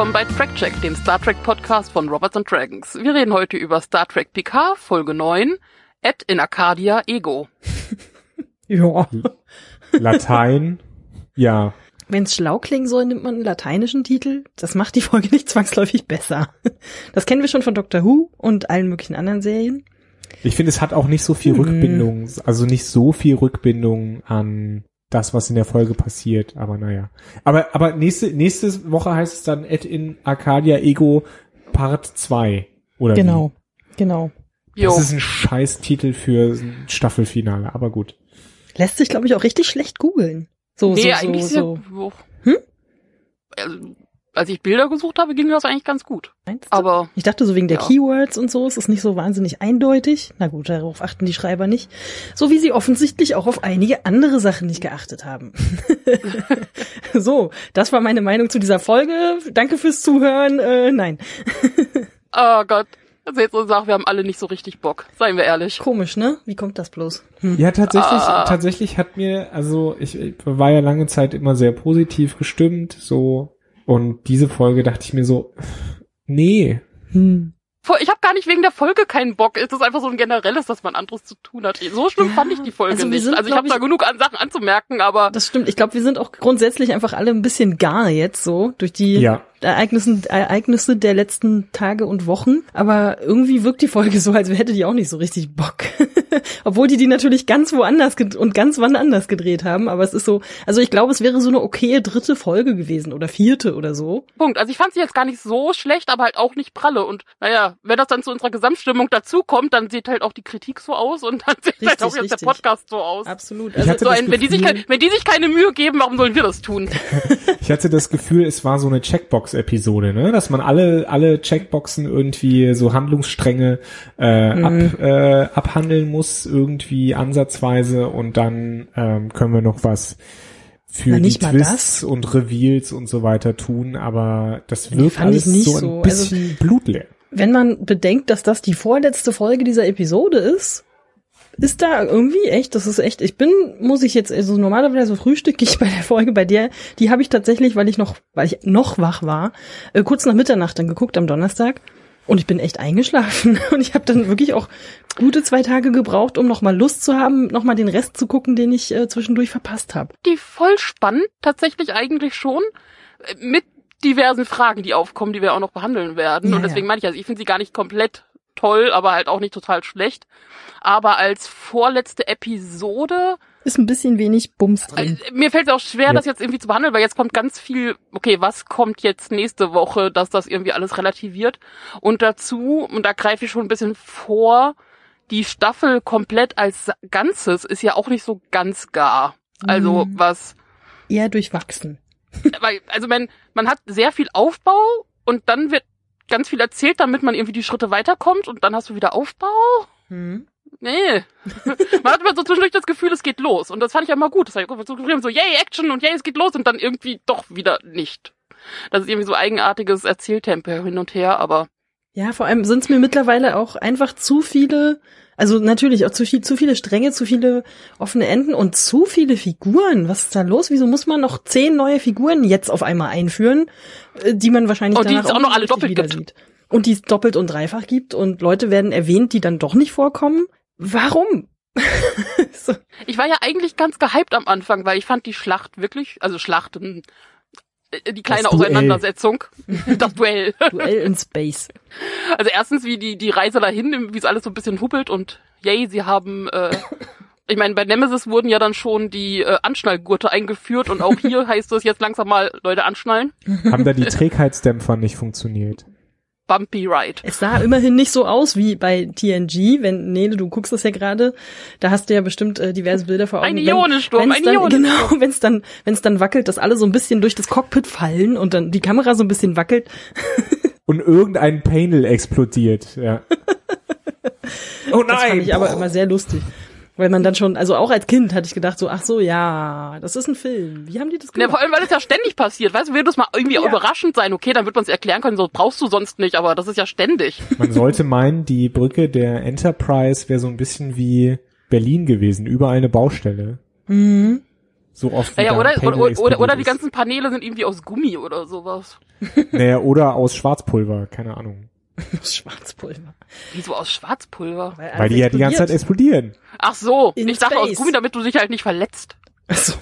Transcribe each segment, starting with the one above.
Willkommen bei Trackcheck, dem Star Trek Podcast von Robots and Dragons. Wir reden heute über Star Trek Picard, Folge 9, Ed in Arcadia Ego. Ja. Latein, ja. Wenn es schlau klingen soll, nimmt man einen lateinischen Titel. Das macht die Folge nicht zwangsläufig besser. Das kennen wir schon von Doctor Who und allen möglichen anderen Serien. Ich finde, es hat auch nicht so viel Hm. Rückbindung, also nicht so viel Rückbindung an das, was in der Folge passiert, aber naja. Aber, aber nächste, nächste Woche heißt es dann Ed in Arcadia Ego Part 2. Oder Genau, genau. Wie? Jo. Das ist ein Scheiß-Titel für ein Staffelfinale, aber gut. Lässt sich, glaube ich, auch richtig schlecht googeln. So, nee, so, eigentlich so, so. Hm? Also, als ich Bilder gesucht habe, ging das eigentlich ganz gut. Meinst du? Aber Ich dachte so wegen der Ja. Keywords und so, es ist nicht so wahnsinnig eindeutig. Na gut, darauf achten die Schreiber nicht. So wie sie offensichtlich auch auf einige andere Sachen nicht geachtet haben. so, das war meine Meinung zu dieser Folge. Danke fürs Zuhören. Äh, nein. oh Gott, das ist jetzt so eine Sache, wir haben alle nicht so richtig Bock, seien wir ehrlich. Komisch, ne? Wie kommt das bloß? Hm. Ja, tatsächlich, Ah. tatsächlich hat mir, also ich, ich war ja lange Zeit immer sehr positiv gestimmt, so, und diese Folge dachte ich mir so, nee, Hm. Ich habe gar nicht wegen der Folge keinen Bock. Es ist einfach so ein generelles, dass man anderes zu tun hat. So schlimm Ja, fand ich die Folge also nicht. sind, also ich habe da genug an Sachen anzumerken, aber Das stimmt. Ich glaube, wir sind auch grundsätzlich einfach alle ein bisschen gar jetzt so durch die ja. Ereignissen, Ereignisse der letzten Tage und Wochen. Aber irgendwie wirkt die Folge so, als hätte die auch nicht so richtig Bock. Obwohl die die natürlich ganz woanders und ganz wann anders gedreht haben. Aber es ist so, also ich glaube, es wäre so eine okaye dritte Folge gewesen oder vierte oder so. Punkt. Also ich fand sie jetzt gar nicht so schlecht, aber halt auch nicht pralle. Und naja, wenn das dann zu unserer Gesamtstimmung dazukommt, dann sieht halt auch die Kritik so aus und dann sieht halt Richtig, auch jetzt richtig. der Podcast so aus. Absolut. Ich Also, hatte So ein, wenn, die sich, wenn die sich keine Mühe geben, warum sollen wir das tun? Ich hatte das Gefühl, es war so eine Checkbox-Episode, ne? Dass man alle, alle Checkboxen irgendwie so Handlungsstränge äh, Mhm. ab, äh, abhandeln muss, irgendwie ansatzweise und dann ähm, können wir noch was für Na, die Twists und Reveals und so weiter tun, aber das wirkt alles nicht so ein so. Also- bisschen blutleer. wenn man bedenkt, dass das die vorletzte Folge dieser Episode ist, ist da irgendwie echt, das ist echt, ich bin, muss ich jetzt, also normalerweise frühstücke ich bei der Folge, bei der, die habe ich tatsächlich, weil ich noch, weil ich noch wach war, äh, kurz nach Mitternacht dann geguckt am Donnerstag und ich bin echt eingeschlafen und ich habe dann wirklich auch gute zwei Tage gebraucht, um nochmal Lust zu haben, nochmal den Rest zu gucken, den ich äh, zwischendurch verpasst habe. Die voll spannend, tatsächlich eigentlich schon. äh, Mit diversen Fragen, die aufkommen, die wir auch noch behandeln werden. Ja, und deswegen ja. meine ich, also ich finde sie gar nicht komplett toll, aber halt auch nicht total schlecht. Aber als vorletzte Episode Ist ein bisschen wenig Bums drin. Also, mir fällt es auch schwer, Ja. das jetzt irgendwie zu behandeln, weil jetzt kommt ganz viel, okay, was kommt jetzt nächste Woche, dass das irgendwie alles relativiert. Und dazu, und da greife ich schon ein bisschen vor, die Staffel komplett als Ganzes ist ja auch nicht so ganz gar. Also Mhm. was, Eher durchwachsen. weil, also man, man hat sehr viel Aufbau und dann wird ganz viel erzählt, damit man irgendwie die Schritte weiterkommt und dann hast du wieder Aufbau. Hm. Nee. Man hat immer so zwischendurch das Gefühl, es geht los. Und das fand ich ja immer gut. Das ich so geschrieben, so, yay, Action und yay, es geht los und dann irgendwie doch wieder nicht. Das ist irgendwie so eigenartiges Erzähltempo hin und her, aber Ja, vor allem sind es mir mittlerweile auch einfach zu viele, also natürlich auch zu viel, zu viele Stränge, zu viele offene Enden und zu viele Figuren. Was ist da los? Wieso muss man noch zehn neue Figuren jetzt auf einmal einführen, äh, die man wahrscheinlich Und die danach es auch noch alle doppelt wieder gibt. sieht? Und die es doppelt und dreifach gibt und Leute werden erwähnt, die dann doch nicht vorkommen. Warum? so. ich war ja eigentlich ganz gehypt am Anfang, weil ich fand die Schlacht wirklich, also Schlachten, die kleine Das Duell. Auseinandersetzung, das Duell. Duell in Space. Also erstens, wie die, die Reise dahin, wie es alles so ein bisschen huppelt und yay, sie haben, äh, ich meine, bei Nemesis wurden ja dann schon die äh, Anschnallgurte eingeführt und auch hier heißt es jetzt langsam mal, Leute, anschnallen. Haben da die Trägheitsdämpfer nicht funktioniert? Bumpy Ride. Es sah immerhin nicht so aus wie bei TNG, wenn, Nele, du guckst das ja gerade, da hast du ja bestimmt äh, diverse Bilder vor Augen. Ein Ionensturm, wenn's ein dann, Ionensturm. Genau, wenn es dann, wenn es dann wackelt, dass alle so ein bisschen durch das Cockpit fallen und dann die Kamera so ein bisschen wackelt. Und irgendein Panel explodiert, ja. oh Das fand ich aber immer sehr lustig. Weil man dann schon, also auch als Kind hatte ich gedacht so, ach so, ja, das ist ein Film. Wie haben die das Ja, gemacht? vor allem, weil es ja ständig passiert. Weißt du, würde es mal irgendwie Ja. überraschend sein, okay, dann wird man es erklären können, so brauchst du sonst nicht, aber das ist ja ständig. Man sollte meinen, die Brücke der Enterprise wäre so ein bisschen wie Berlin gewesen, überall eine Baustelle. Mhm. So oft wie Ja, ja, da oder, oder, oder, oder die ganzen Paneele sind irgendwie aus Gummi oder sowas. Naja, oder aus Schwarzpulver, keine Ahnung. Schwarzpulver. Wieso aus Schwarzpulver? Weil alles die ja die ganze Zeit explodieren. Ach so, In ich dachte aus. Gummi, damit du dich halt nicht verletzt. Ach so.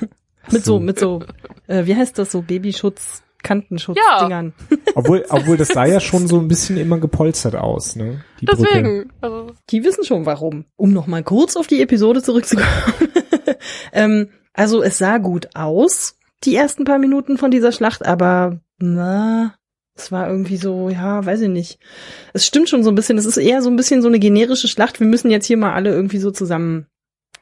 Mit so, mit so, äh, wie heißt das so, Babyschutz, Kantenschutz-Dingern. Obwohl, obwohl das sah ja schon so ein bisschen immer gepolstert aus, ne? Die. Deswegen. Also, Die wissen schon warum. Um noch mal kurz auf die Episode zurückzukommen. ähm, also es sah gut aus, die ersten paar Minuten von dieser Schlacht, aber na, es war irgendwie so, ja, weiß ich nicht. Es stimmt schon so ein bisschen, es ist eher so ein bisschen so eine generische Schlacht. Wir müssen jetzt hier mal alle irgendwie so zusammen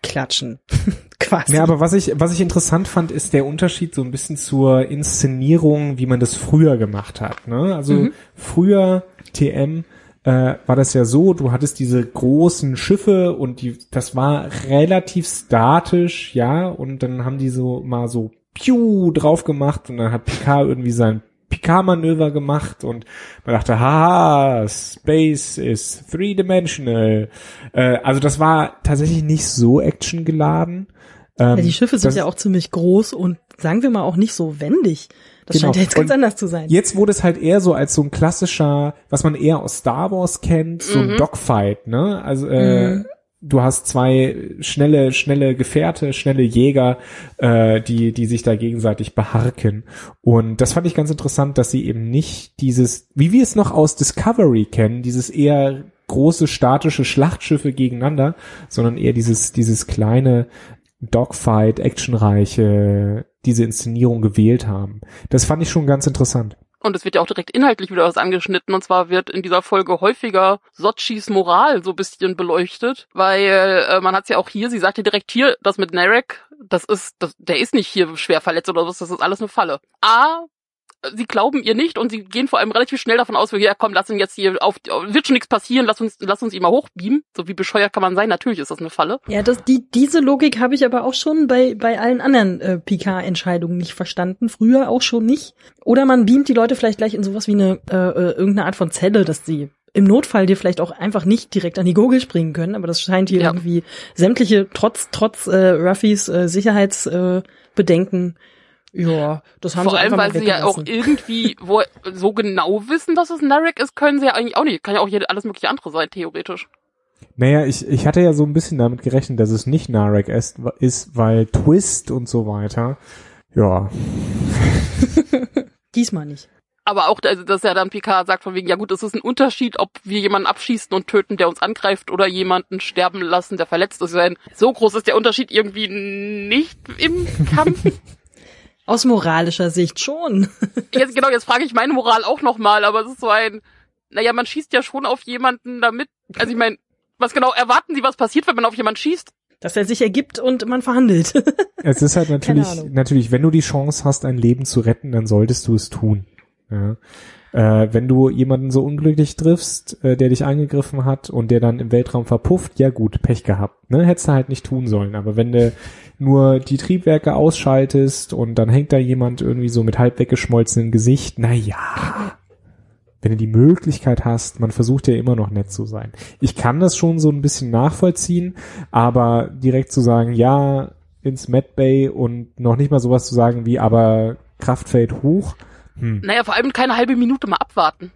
klatschen. Quasi. Ja, aber was ich, was ich interessant fand, ist der Unterschied so ein bisschen zur Inszenierung, wie man das früher gemacht hat. Ne? Also Mhm. früher TM äh, war das ja so, du hattest diese großen Schiffe und die, das war relativ statisch, ja, und dann haben die so mal so Piu drauf gemacht und dann hat Picard irgendwie sein Picard-Manöver gemacht und man dachte, haha, Space is three-dimensional. Äh, also das war tatsächlich nicht so actiongeladen. Ähm, ja, die Schiffe sind ja auch ziemlich groß und sagen wir mal auch nicht so wendig. Das Genau. scheint ja jetzt ganz Und anders zu sein. Jetzt wurde es halt eher so als so ein klassischer, was man eher aus Star Wars kennt, so ein Mhm. Dogfight, ne? Also äh, Mhm. Du hast zwei schnelle, schnelle Gefährte, schnelle Jäger, äh, die, die sich da gegenseitig beharken. Und das fand ich ganz interessant, dass sie eben nicht dieses, wie wir es noch aus Discovery kennen, dieses eher große statische Schlachtschiffe gegeneinander, sondern eher dieses, dieses kleine Dogfight, actionreiche, diese Inszenierung gewählt haben. Das fand ich schon ganz interessant. Und es wird ja auch direkt inhaltlich wieder was angeschnitten. Und zwar wird in dieser Folge häufiger Sochis Moral so bisschen beleuchtet. Weil äh, man hat es ja auch hier, sie sagt ja direkt hier, das mit Narek, das ist, das, der ist nicht hier schwer verletzt oder was, das ist alles eine Falle. A, sie glauben ihr nicht und sie gehen vor allem relativ schnell davon aus, ja komm, lass ihn jetzt hier auf, wird schon nichts passieren, lass uns, lass uns ihn mal hochbeamen. So wie bescheuert kann man sein, natürlich ist das eine Falle. Ja, das, die, diese Logik habe ich aber auch schon bei, bei allen anderen äh, PK-Entscheidungen nicht verstanden. Früher auch schon nicht. Oder man beamt die Leute vielleicht gleich in sowas wie eine äh, äh, irgendeine Art von Zelle, dass sie im Notfall dir vielleicht auch einfach nicht direkt an die Gurgel springen können. Aber das scheint hier Ja. irgendwie sämtliche, trotz, trotz äh, Ruffys äh, Sicherheitsbedenken, äh, ja, das haben Vor sie allem, weil sie ja auch irgendwie wo, so genau wissen, dass es Narek ist, können sie ja eigentlich auch nicht. Kann ja auch hier alles mögliche andere sein, theoretisch. Naja, ich, ich hatte ja so ein bisschen damit gerechnet, dass es nicht Narek ist, ist, weil Twist und so weiter. Ja, Diesmal nicht. Aber auch, also, dass er dann Picard sagt von wegen, ja gut, es ist ein Unterschied, ob wir jemanden abschießen und töten, der uns angreift, oder jemanden sterben lassen, der verletzt ist. So groß ist der Unterschied irgendwie nicht im Kampf. Aus moralischer Sicht schon. jetzt, genau, jetzt frage ich meine Moral auch nochmal, aber es ist so ein, naja, man schießt ja schon auf jemanden damit, also ich meine, was genau erwarten Sie, was passiert, wenn man auf jemanden schießt? Dass er sich ergibt und man verhandelt. es ist halt natürlich, natürlich, wenn du die Chance hast, ein Leben zu retten, dann solltest du es tun. Ja. Äh, wenn du jemanden so unglücklich triffst, äh, der dich angegriffen hat und der dann im Weltraum verpufft, ja gut, Pech gehabt. Ne? Hättest du halt nicht tun sollen. Aber wenn du nur die Triebwerke ausschaltest und dann hängt da jemand irgendwie so mit halb weggeschmolzenem Gesicht, na ja. Wenn du die Möglichkeit hast, man versucht ja immer noch nett zu sein. Ich kann das schon so ein bisschen nachvollziehen, aber direkt zu sagen, ja, ins Medbay und noch nicht mal sowas zu sagen wie, aber Kraftfeld hoch, hm, Naja, vor allem keine halbe Minute mal abwarten.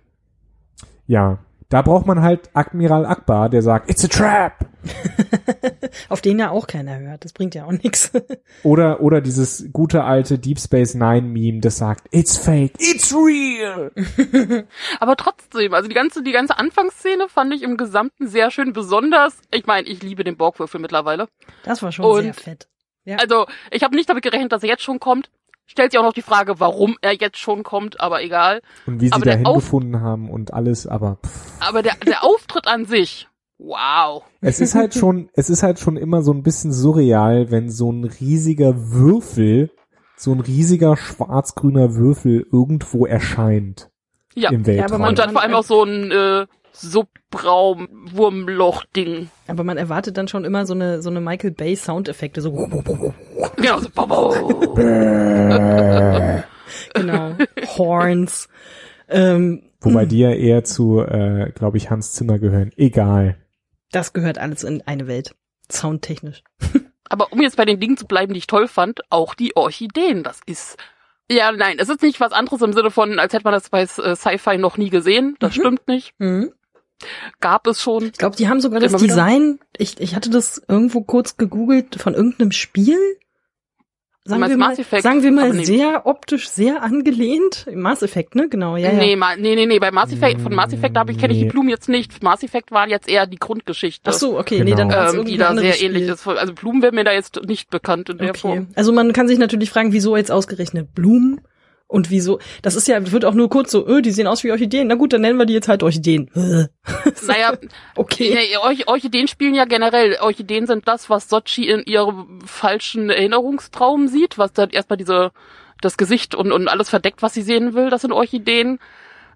ja. Da braucht man halt Admiral Akbar, der sagt, it's a trap! Auf den ja auch keiner hört. Das bringt ja auch nichts. Oder, oder dieses gute alte Deep Space Nine Meme, das sagt, it's fake, it's real! Aber trotzdem, also die ganze, die ganze Anfangsszene fand ich im Gesamten sehr schön, besonders, ich meine, ich liebe den Borgwürfel mittlerweile. Das war schon Und- sehr fett. Ja. Also, ich habe nicht damit gerechnet, dass er jetzt schon kommt. Stellt sich auch noch die Frage, warum er jetzt schon kommt, aber egal. Und wie sie Aber der dahin Auf- gefunden haben und alles, aber pff. Aber der, der Auftritt an sich, wow. Es ist halt schon, es ist halt schon immer so ein bisschen surreal, wenn so ein riesiger Würfel, so ein riesiger schwarz-grüner Würfel irgendwo erscheint Ja. im Ja, aber Weltraum. man- Und dann vor allem auch so ein äh, Subraum-Wurmloch-Ding. Aber man erwartet dann schon immer so eine, so eine Michael Bay Soundeffekte, so Genau, so genau, Horns. Ähm, Wobei die ja eher zu, äh, glaube ich, Hans Zimmer gehören. Egal. das gehört alles in eine Welt. Soundtechnisch. Aber um jetzt bei den Dingen zu bleiben, die ich toll fand, auch die Orchideen. Das ist ja, nein, es ist nicht was anderes im Sinne von, als hätte man das bei äh, Sci-Fi noch nie gesehen. Das Mhm. stimmt nicht. Mhm. Gab es schon. Ich glaube, die haben sogar das. Design, ich, ich hatte das irgendwo kurz gegoogelt, von irgendeinem Spiel. Sagen wir mal, sagen wir mal sehr optisch sehr angelehnt. Mass Effect, ne? Genau, ja, ja. Nee, ma, nee, nee, nee, bei Mass Effect, von Mass Effect habe ich kenne ich die. Blumen jetzt nicht. Mass Effect war jetzt eher die Grundgeschichte. Ach so, okay, Genau. nee, dann war's ähm, irgendwie die da sehr ähnlich Spiel. ist. Also Blumen wäre mir da jetzt nicht bekannt in der Okay. Form. Also man kann sich natürlich fragen, wieso jetzt ausgerechnet Blumen? Und wieso, das ist ja, wird auch nur kurz so, öh, die sehen aus wie Orchideen. Na gut, dann nennen wir die jetzt halt Orchideen. Naja, Okay. nee, Orch Orchideen spielen ja generell. Orchideen sind das, was Sochi in ihrem falschen Erinnerungstraum sieht, was dann erstmal diese das Gesicht und, und alles verdeckt, was sie sehen will. Das sind Orchideen.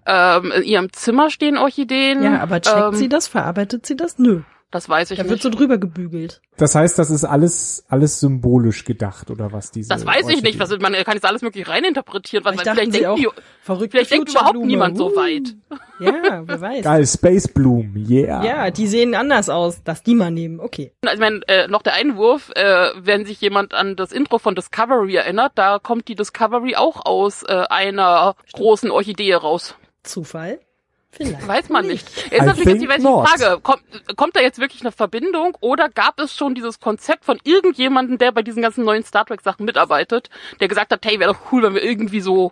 Ähm, in ihrem Zimmer stehen Orchideen. Ja, aber checkt ähm, sie das? Verarbeitet sie das? Nö. Das weiß ich Da wird nicht. so drüber gebügelt. Das heißt, das ist alles, alles symbolisch gedacht, oder was? Diese Das weiß ich nicht. Was, man kann jetzt alles mögliche reininterpretieren. Was, Vielleicht sie denken auch, die, verrückt. vielleicht denkt überhaupt niemand so weit. Ja, wer weiß. Geil, Space Bloom, yeah. Ja, die sehen anders aus. Das die mal nehmen. Okay. Also, ich mein, äh, noch der Einwurf, äh, wenn sich jemand an das Intro von Discovery erinnert, da kommt die Discovery auch aus äh, einer großen Orchidee raus. Zufall? Vielleicht. Weiß man nicht. I Ist natürlich jetzt die. Frage, kommt, kommt da jetzt wirklich eine Verbindung oder gab es schon dieses Konzept von irgendjemandem, der bei diesen ganzen neuen Star Trek Sachen mitarbeitet, der gesagt hat, hey, wäre doch cool, wenn wir irgendwie so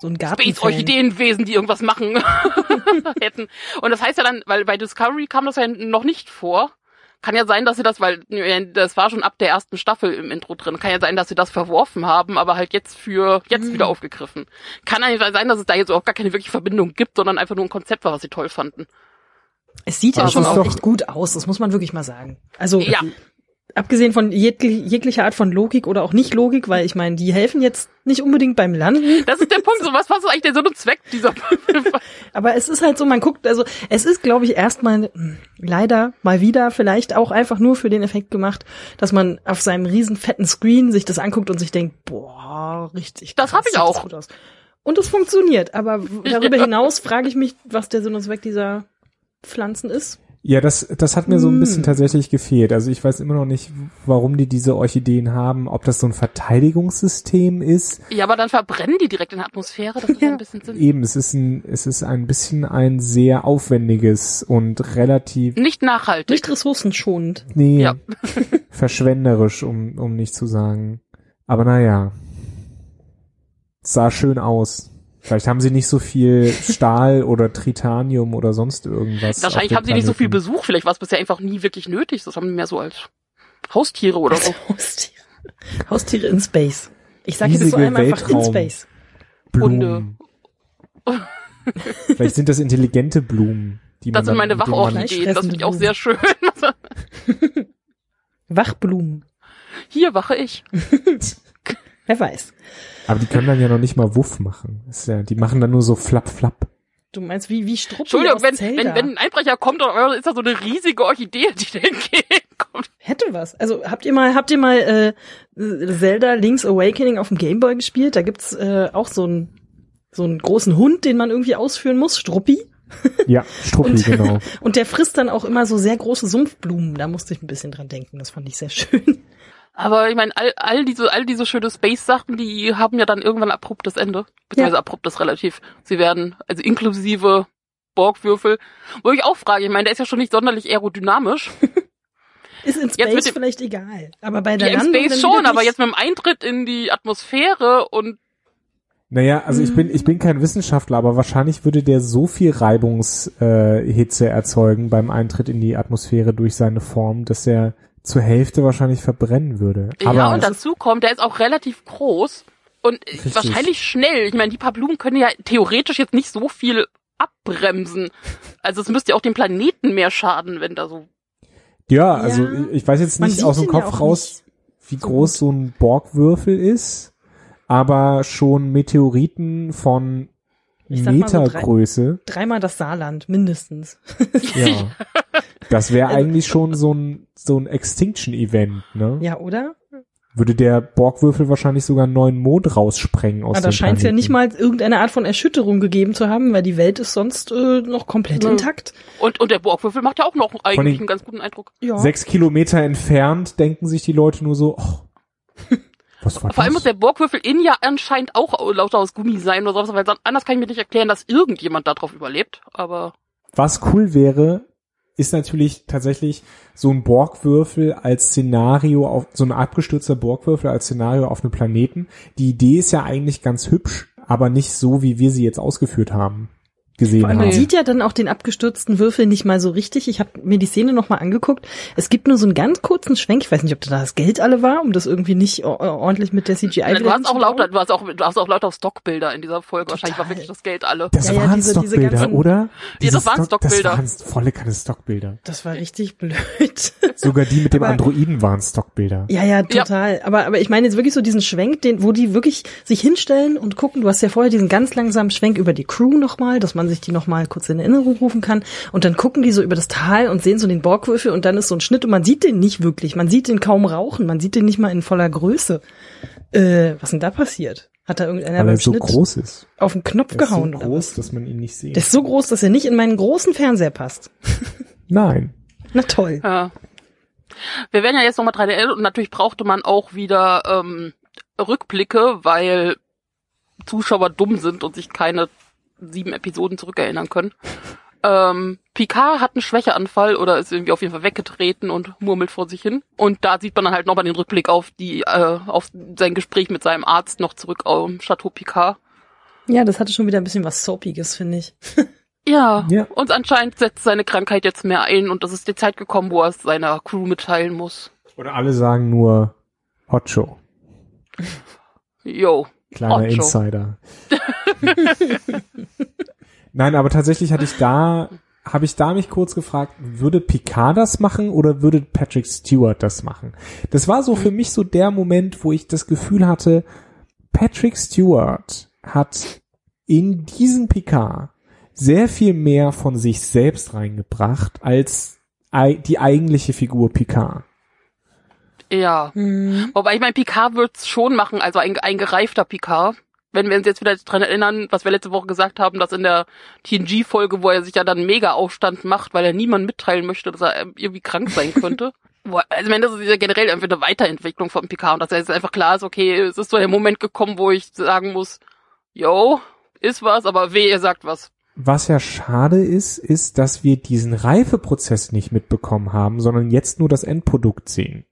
So ein Space Garten. Orchideenwesen, die irgendwas machen hätten. Und das heißt ja dann, weil bei Discovery kam das ja noch nicht vor. Kann ja sein, dass sie das, weil äh, das war schon ab der ersten Staffel im Intro drin. Kann ja sein, dass sie das verworfen haben, aber halt jetzt für jetzt Mhm. wieder aufgegriffen. Kann eigentlich sein, dass es da jetzt auch gar keine wirkliche Verbindung gibt, sondern einfach nur ein Konzept war, was sie toll fanden. Es sieht ja Das schon auch echt gut aus. Das muss man wirklich mal sagen. Also Ja. Abgesehen von jegli jeglicher Art von Logik oder auch nicht Logik, weil ich meine, die helfen jetzt nicht unbedingt beim Landen. Das ist der Punkt. So was was ist eigentlich der Sinn und Zweck dieser Aber es ist halt so, man guckt, also es ist, glaube ich, erstmal mh, leider mal wieder vielleicht auch einfach nur für den Effekt gemacht, dass man auf seinem riesen fetten Screen sich das anguckt und sich denkt, boah, richtig. Das krass, hab ich auch. Und es funktioniert. Aber darüber hinaus frage ich mich, was der Sinn und Zweck dieser Pflanzen ist. Ja, das, das hat mir so ein bisschen Hm. tatsächlich gefehlt. Also ich weiß immer noch nicht, warum die diese Orchideen haben, ob das so ein Verteidigungssystem ist. Ja, aber dann verbrennen die direkt in der Atmosphäre. Das ist ja ein bisschen Sinn. Eben, es ist ein, es ist ein bisschen ein sehr aufwendiges und relativ, Nicht nachhaltig. Nicht ressourcenschonend. nee, Ja. verschwenderisch, um, um nicht zu sagen. Aber naja. Es sah schön aus. Vielleicht haben sie nicht so viel Stahl oder Tritanium oder sonst irgendwas. Wahrscheinlich haben sie nicht so viel. Besuch. Vielleicht war es bisher einfach nie wirklich nötig. Das haben die mehr so als Haustiere oder so. Haustiere. Haustiere in Space. Ich sage jetzt so einmal einfach in Weltraum. Space. Blumen. Vielleicht sind das intelligente Blumen. Die Das man sind meine Wachorchideen. Das finde ich auch sehr schön. Wachblumen. Hier wache ich. Wer weiß. Aber die können dann ja noch nicht mal Wuff machen. Ist ja, die machen dann nur so flapp, flapp. Du meinst wie wie Struppi Entschuldigung, aus wenn, Zelda. wenn, wenn ein Einbrecher kommt, dann ist da so eine riesige Orchidee, die da entgegenkommt. Hätte was. Also habt ihr mal habt ihr mal äh, Zelda Link's Awakening auf dem Gameboy gespielt? Da gibt's äh, auch so einen so einen großen Hund, den man irgendwie ausführen muss, Struppi. Ja, Struppi, Und- genau. Und der frisst dann auch immer so sehr große Sumpfblumen. Da musste ich ein bisschen dran denken. Das fand ich sehr schön. Aber ich meine, all, all diese, all diese schöne Space-Sachen, die haben ja dann irgendwann abruptes Ende. Beziehungsweise abruptes relativ. Sie werden, also inklusive Borgwürfel. Wo ich auch frage, ich meine, der ist ja schon nicht sonderlich aerodynamisch. Ist in mit Space dem- vielleicht egal. Aber bei der Ja, Landung Space dann schon, aber jetzt mit dem Eintritt in die Atmosphäre und Naja, also ich bin, ich bin kein Wissenschaftler, aber wahrscheinlich würde der so viel Reibungshitze äh, Hitze erzeugen beim Eintritt in die Atmosphäre durch seine Form, dass er zur Hälfte wahrscheinlich verbrennen würde. Aber ja, und dazu kommt, der ist auch relativ groß und Richtig. wahrscheinlich schnell. Ich meine, die paar Blumen können ja theoretisch jetzt nicht so viel abbremsen. Also es müsste ja auch dem Planeten mehr schaden, wenn da so. ja, also Ja. ich weiß jetzt nicht aus dem ja Kopf auch raus, wie groß so ein Borgwürfel ist, aber schon Meteoriten von Ich sag mal so drei- Metergröße. Dreimal das Saarland, mindestens. Ja. Das wäre Also- eigentlich schon so ein, so ein Extinction-Event, ne? Ja, oder? würde der Borgwürfel wahrscheinlich sogar einen neuen Mond raussprengen aus Aber da dem scheint es ja nicht mal irgendeine Art von Erschütterung gegeben zu haben, weil die Welt ist sonst äh, noch komplett Nö. intakt. Und, und der Borgwürfel macht ja auch noch eigentlich einen ganz guten Eindruck. Ja. Sechs Kilometer entfernt denken sich die Leute nur so, oh, was war Vor allem muss der Borgwürfel innen ja anscheinend auch lauter aus Gummi sein oder sowas, weil sonst- anders kann ich mir nicht erklären, dass irgendjemand darauf überlebt. Aber Was cool wäre, ist natürlich tatsächlich so ein Borgwürfel als Szenario auf, so ein abgestürzter Borgwürfel als Szenario auf einem Planeten. Die Idee ist ja eigentlich ganz hübsch, aber nicht so, wie wir sie jetzt ausgeführt haben, gesehen Vor allem, haben. man sieht ja dann auch den abgestürzten Würfel nicht mal so richtig. Ich habe mir die Szene nochmal angeguckt. Es gibt nur so einen ganz kurzen Schwenk. Ich weiß nicht, ob da das Geld alle war, um das irgendwie nicht o- ordentlich mit der CGI du wieder hast auch lauter, du hast auch, du hast auch lauter Stockbilder in dieser Folge. Wahrscheinlich war Total. wirklich das Geld alle. Das Ja, ja, waren diese- diese Stockbilder, ganzen- oder? Diese das waren Stockbilder. Das waren volle keine Stockbilder. Das war richtig blöd. Sogar die mit dem Aber- Androiden waren Stockbilder. Ja, ja, total. Aber, aber ich meine jetzt wirklich so diesen Schwenk, den, wo die wirklich sich hinstellen und gucken. Du hast ja vorher diesen ganz langsamen Schwenk über die Crew nochmal, dass man sich die nochmal kurz in Erinnerung rufen kann. Und dann gucken die so über das Tal und sehen so den Borgwürfel und dann ist so ein Schnitt und man sieht den nicht wirklich. Man sieht den kaum rauchen. Man sieht den nicht mal in voller Größe. Äh, was denn da passiert? Hat da irgendeiner weil beim er so Schnitt groß ist. auf den Knopf Er ist so gehauen groß, dass man ihn nicht sieht. Der ist so groß, dass er nicht in meinen großen Fernseher passt. Nein. Na toll. Ja. Wir werden ja jetzt nochmal dran erinnert und natürlich brauchte man auch wieder ähm, Rückblicke, weil Zuschauer dumm sind und sich keine sieben Episoden zurückerinnern können. Ähm, Picard hat einen Schwächeanfall oder ist irgendwie auf jeden Fall weggetreten und murmelt vor sich hin. Und da sieht man dann halt nochmal den Rückblick auf die, äh, auf sein Gespräch mit seinem Arzt noch zurück am Chateau Picard. Ja, das hatte schon wieder ein bisschen was Soapiges, finde ich. Ja. Ja. Und anscheinend setzt seine Krankheit jetzt mehr ein und es ist die Zeit gekommen, wo er es seiner Crew mitteilen muss. Oder alle sagen nur Hot Show. Yo. Kleiner Show. Insider. Nein, aber tatsächlich hatte ich da, habe ich da mich kurz gefragt, würde Picard das machen oder würde Patrick Stewart das machen? Das war so für mich so der Moment, wo ich das Gefühl hatte, Patrick Stewart hat in diesen Picard sehr viel mehr von sich selbst reingebracht als die eigentliche Figur Picard. Ja. Hm. Wobei ich mein Picard wird's schon machen, also ein, ein gereifter Picard. Wenn wir uns jetzt wieder dran erinnern, was wir letzte Woche gesagt haben, dass in der TNG-Folge, wo er sich ja dann mega Aufstand macht, weil er niemand mitteilen möchte, dass er irgendwie krank sein könnte. Also ich meine, das ist ja generell einfach eine Weiterentwicklung von Picard und dass er jetzt einfach klar ist, okay, es ist so der Moment gekommen, wo ich sagen muss, yo, ist was, aber weh, ihr sagt was. Was ja schade ist, ist, dass wir diesen Reifeprozess nicht mitbekommen haben, sondern jetzt nur das Endprodukt sehen.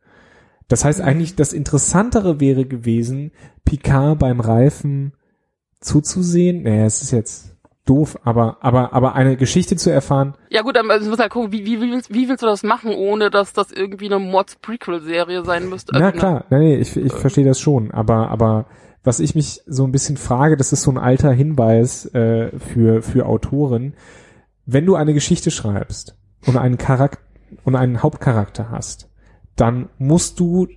Das heißt eigentlich, das Interessantere wäre gewesen, Picard beim Reifen zuzusehen. Naja, es ist jetzt doof, aber, aber, aber eine Geschichte zu erfahren, Ja gut, aber du musst halt gucken, wie, wie, wie, willst, wie willst du das machen, ohne dass das irgendwie eine Mods-Prequel-Serie sein müsste? Na Also, klar, nee, nee, ich, ich verstehe das schon, aber, aber was ich mich so ein bisschen frage, das ist so ein alter Hinweis äh, für, für Autoren, wenn du eine Geschichte schreibst und einen Charakter und einen Hauptcharakter hast, dann musst du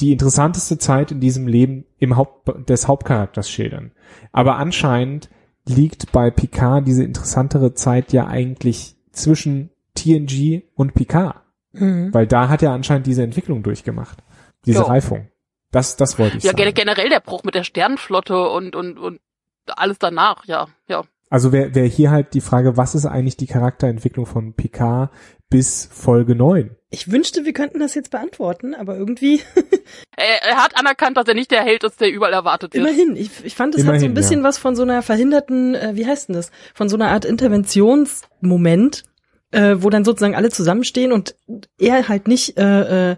die interessanteste Zeit in diesem Leben im Haupt des Hauptcharakters schildern. Aber anscheinend liegt bei Picard diese interessantere Zeit ja eigentlich zwischen TNG und Picard. Mhm. Weil da hat er anscheinend diese Entwicklung durchgemacht. Diese Jo. Reifung. Das, das wollte ich Ja, sagen. gen- generell der Bruch mit der Sternenflotte und, und, und alles danach, ja, ja. Also wäre wär hier halt die Frage, was ist eigentlich die Charakterentwicklung von Picard bis Folge 9? Ich wünschte, wir könnten das jetzt beantworten, aber irgendwie, Er, er hat anerkannt, dass er nicht der Held ist, der überall erwartet wird. immerhin. Ich, ich fand, es hat so ein bisschen ja. was von so einer verhinderten, äh, wie heißt denn das? Von so einer Art Interventionsmoment, äh, wo dann sozusagen alle zusammenstehen und er halt nicht äh, äh,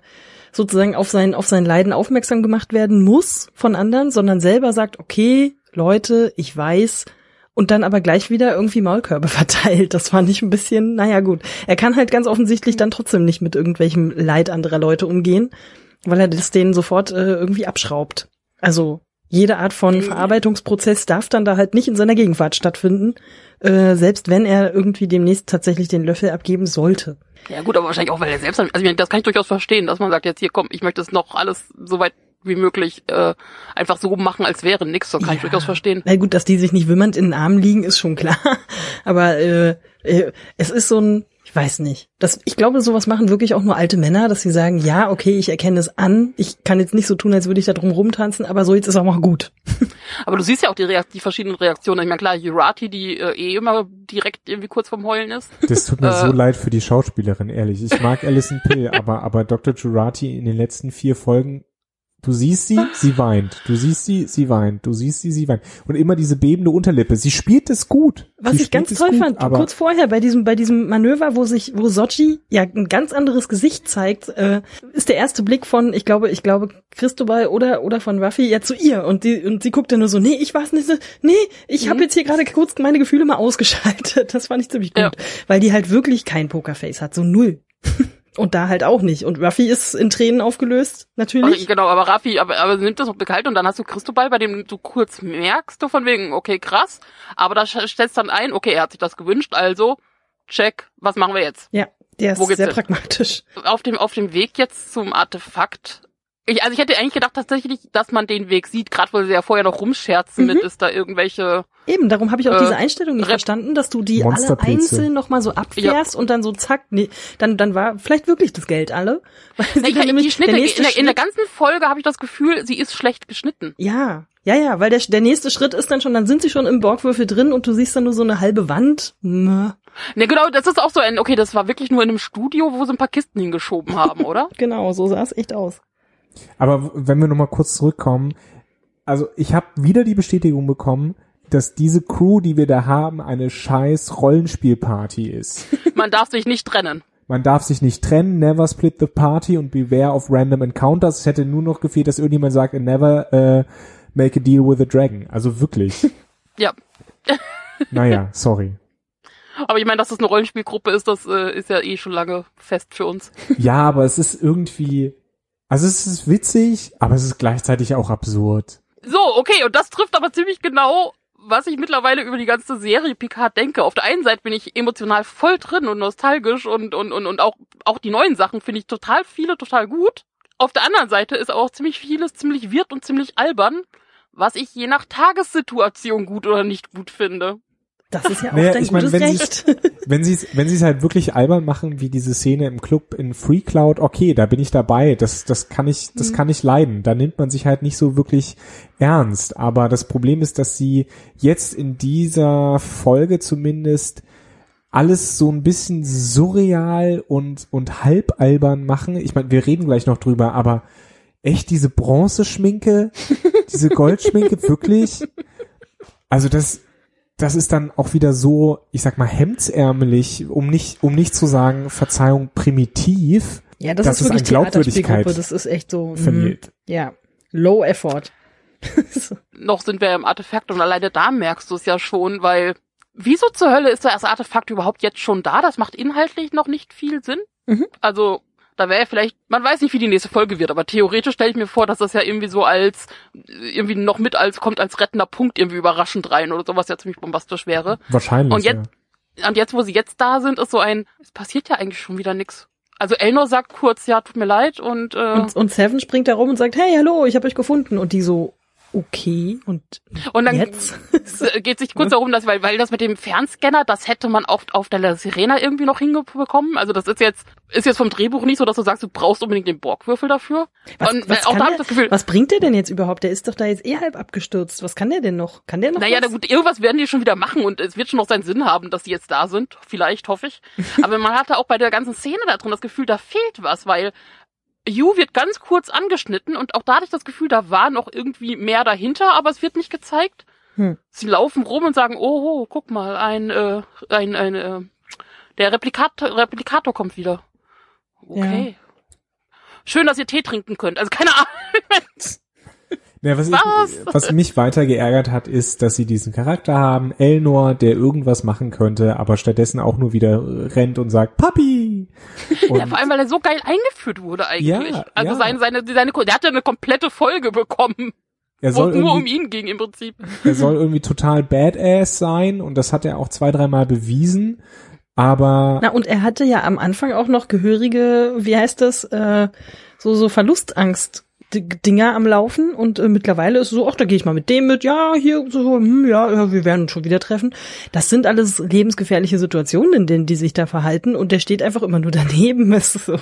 sozusagen auf sein, auf sein Leiden aufmerksam gemacht werden muss von anderen, sondern selber sagt, okay, Leute, ich weiß, und dann aber gleich wieder irgendwie Maulkörbe verteilt. Das fand ich ein bisschen, naja gut. Er kann halt ganz offensichtlich dann trotzdem nicht mit irgendwelchem Leid anderer Leute umgehen, weil er das denen sofort äh, irgendwie abschraubt. Also jede Art von Verarbeitungsprozess darf dann da halt nicht in seiner Gegenwart stattfinden, äh, selbst wenn er irgendwie demnächst tatsächlich den Löffel abgeben sollte. Ja gut, aber wahrscheinlich auch, weil er selbst, also das kann ich durchaus verstehen, dass man sagt, jetzt hier komm, ich möchte es noch alles so weit wie möglich äh, einfach so machen, als wäre nix. Das kann ich Ja. durchaus verstehen. Na gut, dass die sich nicht wimmernd in den Armen liegen, ist schon klar. Aber äh, äh, es ist so ein, ich weiß nicht. Das, ich glaube, sowas machen wirklich auch nur alte Männer, dass sie sagen, ja, okay, ich erkenne es an. Ich kann jetzt nicht so tun, als würde ich da drum rumtanzen, aber so jetzt ist auch mal gut. Aber du siehst ja auch die, Reakt die verschiedenen Reaktionen. Ich meine, klar, Jurati, die äh, eh immer direkt irgendwie kurz vorm Heulen ist. Das tut mir Äh. so leid für die Schauspielerin, ehrlich. Ich mag Alison Pill, aber, aber Dr. Jurati in den letzten vier Folgen, du siehst sie, sie weint. Du siehst sie, sie weint. Du siehst sie, sie weint. Und immer diese bebende Unterlippe. Sie spielt es gut. Was sie ich ganz toll gut, fand, kurz vorher bei diesem bei diesem Manöver, wo sich wo Sochi ja ein ganz anderes Gesicht zeigt, äh, ist der erste Blick von, ich glaube, ich glaube Cristobal oder oder von Ruffy ja zu ihr und die und sie guckt dann nur so, nee, ich weiß nicht, so, nee, ich habe Mhm. jetzt hier gerade kurz meine Gefühle mal ausgeschaltet. Das fand ich ziemlich gut, Ja. weil die halt wirklich kein Pokerface hat, so null. und da halt auch nicht. Und Ruffy ist in Tränen aufgelöst, natürlich. Also, genau, aber Raffi, aber, aber nimmt das noch kalt und dann hast du Cristobal, bei dem du kurz merkst, du von wegen, okay, krass, aber da stellst dann ein, okay, er hat sich das gewünscht, also, check, was machen wir jetzt? Ja, der ist sehr hin? pragmatisch. Auf dem, auf dem Weg jetzt zum Artefakt, ich, also ich hätte eigentlich gedacht tatsächlich, dass man den Weg sieht, gerade weil sie ja vorher noch rumscherzen Mhm. mit, ist da irgendwelche, Eben, darum habe ich auch Äh, diese Einstellung nicht verstanden, dass du die alle einzeln nochmal so abfährst und dann so zack, nee, dann, dann war vielleicht wirklich das Geld alle. Weil sie Na, ich, dann die nämlich- Schnitte, der in der, in der ganzen Folge habe ich das Gefühl, sie ist schlecht geschnitten. Ja, ja, ja, weil der, der nächste Schritt ist dann schon, dann sind sie schon im Borgwürfel drin und du siehst dann nur so eine halbe Wand. Ne, genau, das ist auch so ein, okay, das war wirklich nur in einem Studio, wo sie ein paar Kisten hingeschoben haben, oder? Genau, so sah es echt aus. Aber wenn wir nochmal kurz zurückkommen, also ich habe wieder die Bestätigung bekommen, dass diese Crew, die wir da haben, eine scheiß Rollenspielparty ist. Man darf sich nicht trennen. Man darf sich nicht trennen, never split the party und beware of random encounters. Es hätte nur noch gefehlt, dass irgendjemand sagt, never äh, make a deal with a dragon. Also wirklich. Ja. naja, sorry. Aber ich meine, dass das eine Rollenspielgruppe ist, das äh, ist ja eh schon lange fest für uns. Ja, aber es ist irgendwie, also es ist witzig, aber es ist gleichzeitig auch absurd. So, okay, und das trifft aber ziemlich genau, was ich mittlerweile über die ganze Serie Picard denke. Auf der einen Seite bin ich emotional voll drin und nostalgisch und, und, und, und auch, auch die neuen Sachen finde ich total viele total gut. Auf der anderen Seite ist auch ziemlich vieles ziemlich wirr und ziemlich albern, was ich je nach Tagessituation gut oder nicht gut finde. Das ist ja auch Naja, dein ich mein, wenn Recht. Wenn sie es wenn sie es halt wirklich albern machen, wie diese Szene im Club in Free Cloud, okay, da bin ich dabei. Das das kann ich das Mhm. kann ich leiden. Da nimmt man sich halt nicht so wirklich ernst. Aber das Problem ist, dass sie jetzt in dieser Folge zumindest alles so ein bisschen surreal und und halb albern machen. Ich meine, wir reden gleich noch drüber, aber echt diese Bronzeschminke, diese Goldschminke wirklich. Also das das ist dann auch wieder so, ich sag mal, hemdsärmelig, um nicht, um nicht zu sagen, Verzeihung, primitiv Ja, das, dass ist es wirklich an Glaubwürdigkeit. Das ist echt so. mhm. verliert. Ja, low effort. Noch sind wir im Artefakt und alleine da merkst du es ja schon, weil wieso zur Hölle ist das Artefakt überhaupt jetzt schon da? Das macht inhaltlich noch nicht viel Sinn. Mhm. Also da wäre vielleicht, man weiß nicht, wie die nächste Folge wird, aber theoretisch stelle ich mir vor, dass das ja irgendwie so als irgendwie noch mit als kommt als rettender Punkt irgendwie überraschend rein oder sowas ja ziemlich bombastisch wäre. Wahrscheinlich. Und jetzt- Und jetzt, wo sie jetzt da sind, ist so ein, es passiert ja eigentlich schon wieder nix. Also Elnor sagt kurz, ja, tut mir leid und, äh, Und, und Seven springt da rum und sagt, hey, hallo, ich habe euch gefunden. Und die so, okay, und Und dann jetzt? geht sich kurz darum, dass, weil, weil das mit dem Fernscanner, das hätte man oft auf der Sirena irgendwie noch hinbekommen. Also das ist jetzt, ist jetzt vom Drehbuch nicht so, dass du sagst, du brauchst unbedingt den Borgwürfel dafür. was, und was, auch da der, das Gefühl, was bringt der denn jetzt überhaupt? Der ist doch da jetzt eh halb abgestürzt. Was kann der denn noch? Kann der noch naja, was? na gut, irgendwas werden die schon wieder machen und es wird schon noch seinen Sinn haben, dass die jetzt da sind. Vielleicht, hoffe ich. Aber man hatte auch bei der ganzen Szene da drin das Gefühl, da fehlt was, weil Yu wird ganz kurz angeschnitten und auch da hatte ich das Gefühl, da war noch irgendwie mehr dahinter, aber es wird nicht gezeigt. Hm. Sie laufen rum und sagen, oh, guck mal, ein, äh, ein, ein, äh, der Replikator, Replikator kommt wieder. Okay. Schön, dass ihr Tee trinken könnt. Also keine Ahnung. Ja, was, Was? Ich, was mich weiter geärgert hat, ist, dass sie diesen Charakter haben, Elnor, der irgendwas machen könnte, aber stattdessen auch nur wieder rennt und sagt, Papi! Und Ja, vor allem, weil er so geil eingeführt wurde eigentlich. Ja, also ja. seine, seine, seine, der hat ja eine komplette Folge bekommen, er soll, nur um irgendwie, ihn ging im Prinzip. er soll irgendwie total badass sein und das hat er auch zwei, dreimal bewiesen, aber Na, und er hatte ja am Anfang auch noch gehörige, wie heißt das, äh, so, so Verlustangst Dinger am Laufen und äh, mittlerweile ist es so, ach, da gehe ich mal mit dem mit, ja, hier, so, hm, ja, ja, wir werden uns schon wieder treffen. Das sind alles lebensgefährliche Situationen, in denen die sich da verhalten und der steht einfach immer nur daneben. Es ist so.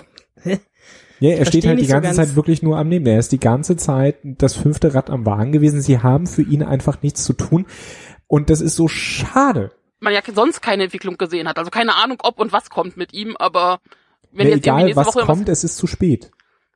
Ja, er steht halt die so ganze ganz- Zeit wirklich nur am Neben. Er ist die ganze Zeit das fünfte Rad am Wagen gewesen. Sie haben für ihn einfach nichts zu tun. Und das ist so schade. Man ja sonst keine Entwicklung gesehen hat. Also keine Ahnung, ob und was kommt mit ihm, aber wenn Ja, jetzt egal, nächste was Woche kommt, es ist zu spät.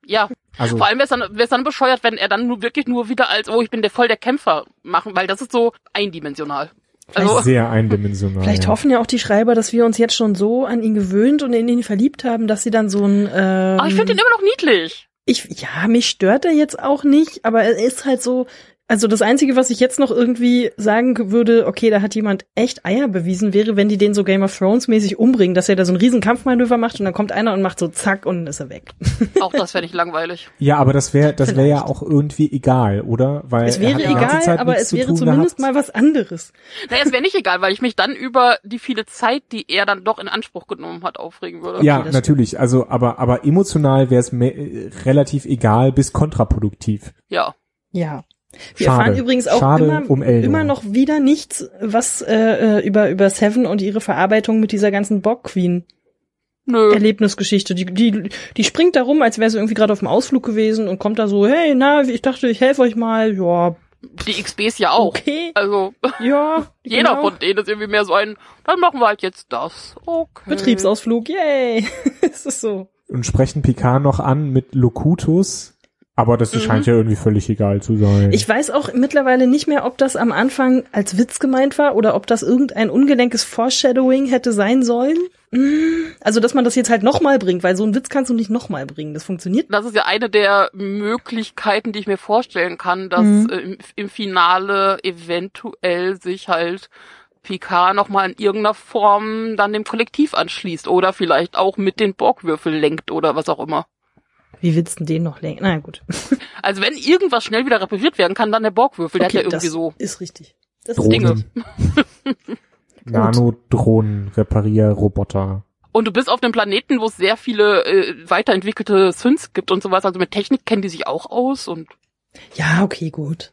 Ja, Also, vor allem wäre es dann, wär's dann bescheuert, wenn er dann nur wirklich nur wieder als, oh, ich bin der voll der Kämpfer machen, weil das ist so eindimensional. Also, sehr eindimensional. Vielleicht ja. hoffen ja auch die Schreiber, dass wir uns jetzt schon so an ihn gewöhnt und in ihn verliebt haben, dass sie dann so ein. Ähm, aber ich finde ihn immer noch niedlich. ich, ja, mich stört er jetzt auch nicht, aber er ist halt so. Also das Einzige, was ich jetzt noch irgendwie sagen würde, okay, da hat jemand echt Eier bewiesen, wäre, wenn die den so Game of Thrones mäßig umbringen, dass er da so einen riesen Kampfmanöver macht und dann kommt einer und macht so zack und dann ist er weg. Auch das fände ich langweilig. Ja, aber das wäre, das wäre ja auch irgendwie egal, oder? Weil Es wäre egal, aber es zu wäre zumindest gehabt. mal was anderes. Naja, es wäre nicht egal, weil ich mich dann über die viele Zeit, die er dann doch in Anspruch genommen hat, aufregen würde. Ja, das natürlich. Also, aber, aber emotional wäre es me- relativ egal bis kontraproduktiv. Ja. Ja. Wir Schade. erfahren übrigens auch Schade immer, um immer noch wieder nichts, was äh, äh, über über Seven und ihre Verarbeitung mit dieser ganzen Bog Queen Nö. Erlebnisgeschichte. Die, die, die springt da rum, als wäre sie irgendwie gerade auf dem Ausflug gewesen und kommt da so, hey, na, ich dachte, ich helfe euch mal. Ja, Die XBs ja auch. okay, Also, ja. jeder genau. von denen ist irgendwie mehr so ein, dann machen wir halt jetzt das. Okay. Betriebsausflug, yay. es ist so. Und sprechen Picard noch an mit Locutus. Aber das Mhm. scheint ja irgendwie völlig egal zu sein. Ich weiß auch mittlerweile nicht mehr, ob das am Anfang als Witz gemeint war oder ob das irgendein ungelenkes Foreshadowing hätte sein sollen. Mm, Also, dass man das jetzt halt nochmal bringt, weil so einen Witz kannst du nicht nochmal bringen. Das funktioniert Das ist ja eine der Möglichkeiten, die ich mir vorstellen kann, dass Mhm. äh, im, im Finale eventuell sich halt Picard nochmal in irgendeiner Form dann dem Kollektiv anschließt oder vielleicht auch mit den Borgwürfel lenkt oder was auch immer. Wie willst du denn den noch lenken? Na gut. Also wenn irgendwas schnell wieder repariert werden kann, dann der Borgwürfel. Der hat ja irgendwie das so ist richtig. Das Drohnen. Dinge. Nanodrohnen, Reparierroboter. Und du bist auf einem Planeten, wo es sehr viele äh, weiterentwickelte Synths gibt und sowas. Also mit Technik kennen die sich auch aus und Ja, okay, gut.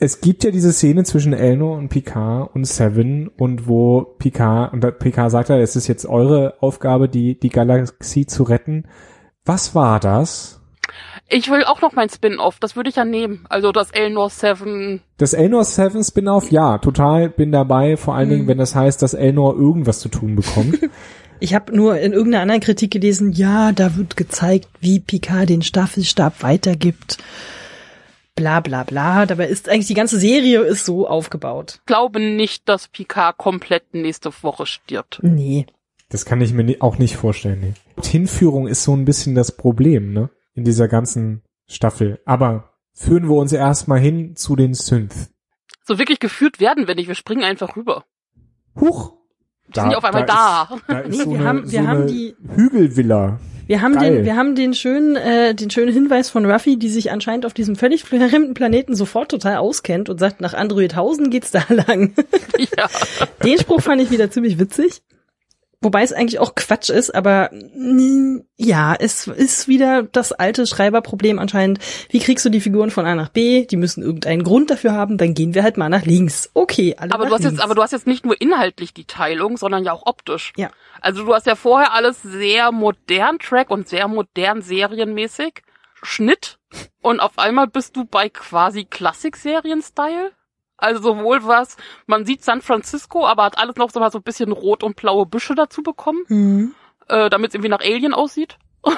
Es gibt ja diese Szene zwischen Elnor und Picard und Seven und wo Picard, und Picard sagt ja, es ist jetzt eure Aufgabe, die, die Galaxie zu retten. Was war das? ich will auch noch mein Spin-off. Das würde ich ja nehmen. Also das Elnor 7 Das Elnor 7 Spin-off, ja, total bin dabei, vor allen Dingen, Hm. wenn das heißt, dass Elnor irgendwas zu tun bekommt. Ich habe nur in irgendeiner anderen Kritik gelesen, ja, da wird gezeigt, wie Picard den Staffelstab weitergibt. Bla bla bla. Dabei ist eigentlich die ganze Serie ist so aufgebaut. glaube nicht, dass Picard komplett nächste Woche stirbt. Nee. Das kann ich mir auch nicht vorstellen. Nee. Hinführung ist so ein bisschen das Problem, ne? In dieser ganzen Staffel. Aber führen wir uns erstmal hin zu den Synth. So wirklich geführt werden wir nicht. Wir springen einfach rüber. Huch! Die sind ja auf einmal da. Ist, da ist Nee, so wir eine, haben- wir so haben eine die- Hügelvilla. Wir haben Geil. den, wir haben den schönen, äh, den schönen Hinweis von Ruffy, die sich anscheinend auf diesem völlig fremden Planeten sofort total auskennt und sagt, nach Androidhausen geht's da lang. ja. Den Spruch fand ich wieder ziemlich witzig. Wobei es eigentlich auch Quatsch ist, aber mm, ja, es ist wieder das alte Schreiberproblem anscheinend. Wie kriegst du die Figuren von A nach B? Die müssen irgendeinen Grund dafür haben, dann gehen wir halt mal nach links. Okay, alle Aber du hast links. jetzt, aber du hast jetzt nicht nur inhaltlich die Teilung, sondern ja auch optisch. Ja. Also du hast ja vorher alles sehr modern Track und sehr modern serienmäßig. Schnitt. Und auf einmal bist du bei quasi Klassik-Serien-Style. Also sowohl was, man sieht San Francisco, aber hat alles noch so mal so ein bisschen rot und blaue Büsche dazu bekommen, Hm. äh, damit es irgendwie nach Alien aussieht.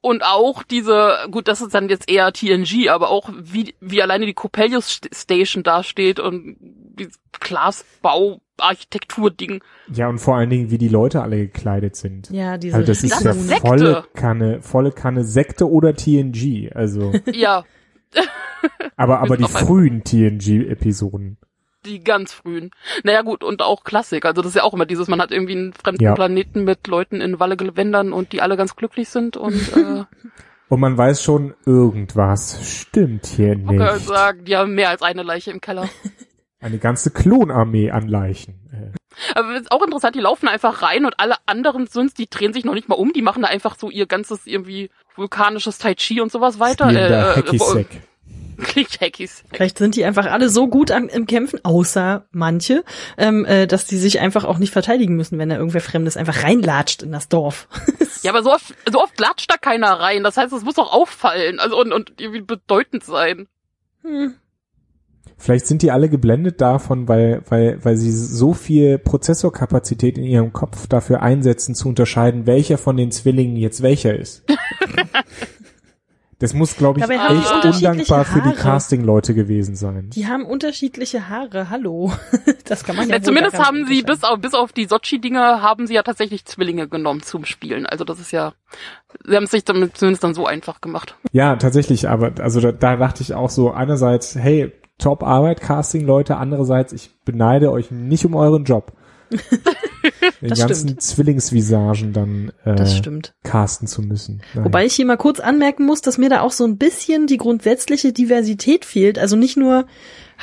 und auch diese, gut, das ist dann jetzt eher TNG, aber auch wie, wie alleine die Coppelius Station dasteht und dieses Glasbau-Architektur-Ding. Ja, und vor allen Dingen, wie die Leute alle gekleidet sind. Ja, diese Also das ist Das ja ist Sekte. volle Kanne, volle Kanne Sekte oder TNG. Also, Ja, aber, aber die frühen TNG-Episoden. die ganz frühen. Naja gut, und auch Klassik. Also das ist ja auch immer dieses, man hat irgendwie einen fremden Ja. Planeten mit Leuten in Walle-Gewändern und die alle ganz glücklich sind und äh, Und man weiß schon, irgendwas stimmt hier nicht. sagen, die haben mehr als eine Leiche im Keller. Eine ganze Klonarmee an Leichen. Äh, Aber es ist auch interessant, die laufen einfach rein und alle anderen Synths, die drehen sich noch nicht mal um, die machen da einfach so ihr ganzes irgendwie vulkanisches Tai Chi und sowas weiter. Äh, Hacky äh. Vielleicht sind die einfach alle so gut am, im Kämpfen, außer manche, ähm, äh, dass die sich einfach auch nicht verteidigen müssen, wenn da irgendwer Fremdes einfach reinlatscht in das Dorf. Ja, aber so oft, so oft latscht da keiner rein. Das heißt, es muss auch auffallen. Also und, und irgendwie bedeutend sein. Hm. Vielleicht sind die alle geblendet davon, weil, weil, weil sie so viel Prozessorkapazität in ihrem Kopf dafür einsetzen, zu unterscheiden, welcher von den Zwillingen jetzt welcher ist. Das muss, glaube ich, Dabei echt undankbar für die Haare. Casting-Leute gewesen sein. Die haben unterschiedliche Haare, hallo. Das kann man ja Ja, zumindest haben sie bis auf, bis auf die Sochi-Dinger haben sie ja tatsächlich Zwillinge genommen zum Spielen. Also das ist ja, sie haben es sich damit zumindest dann so einfach gemacht. Ja, tatsächlich, aber also da, da dachte ich auch so, einerseits, hey, top Arbeit, Casting-Leute, andererseits, ich beneide euch nicht um euren Job. Den Das ganzen stimmt. Zwillingsvisagen dann äh, Das stimmt. casten zu müssen. Nein. Wobei ich hier mal kurz anmerken muss, dass mir da auch so ein bisschen die grundsätzliche Diversität fehlt. Also nicht nur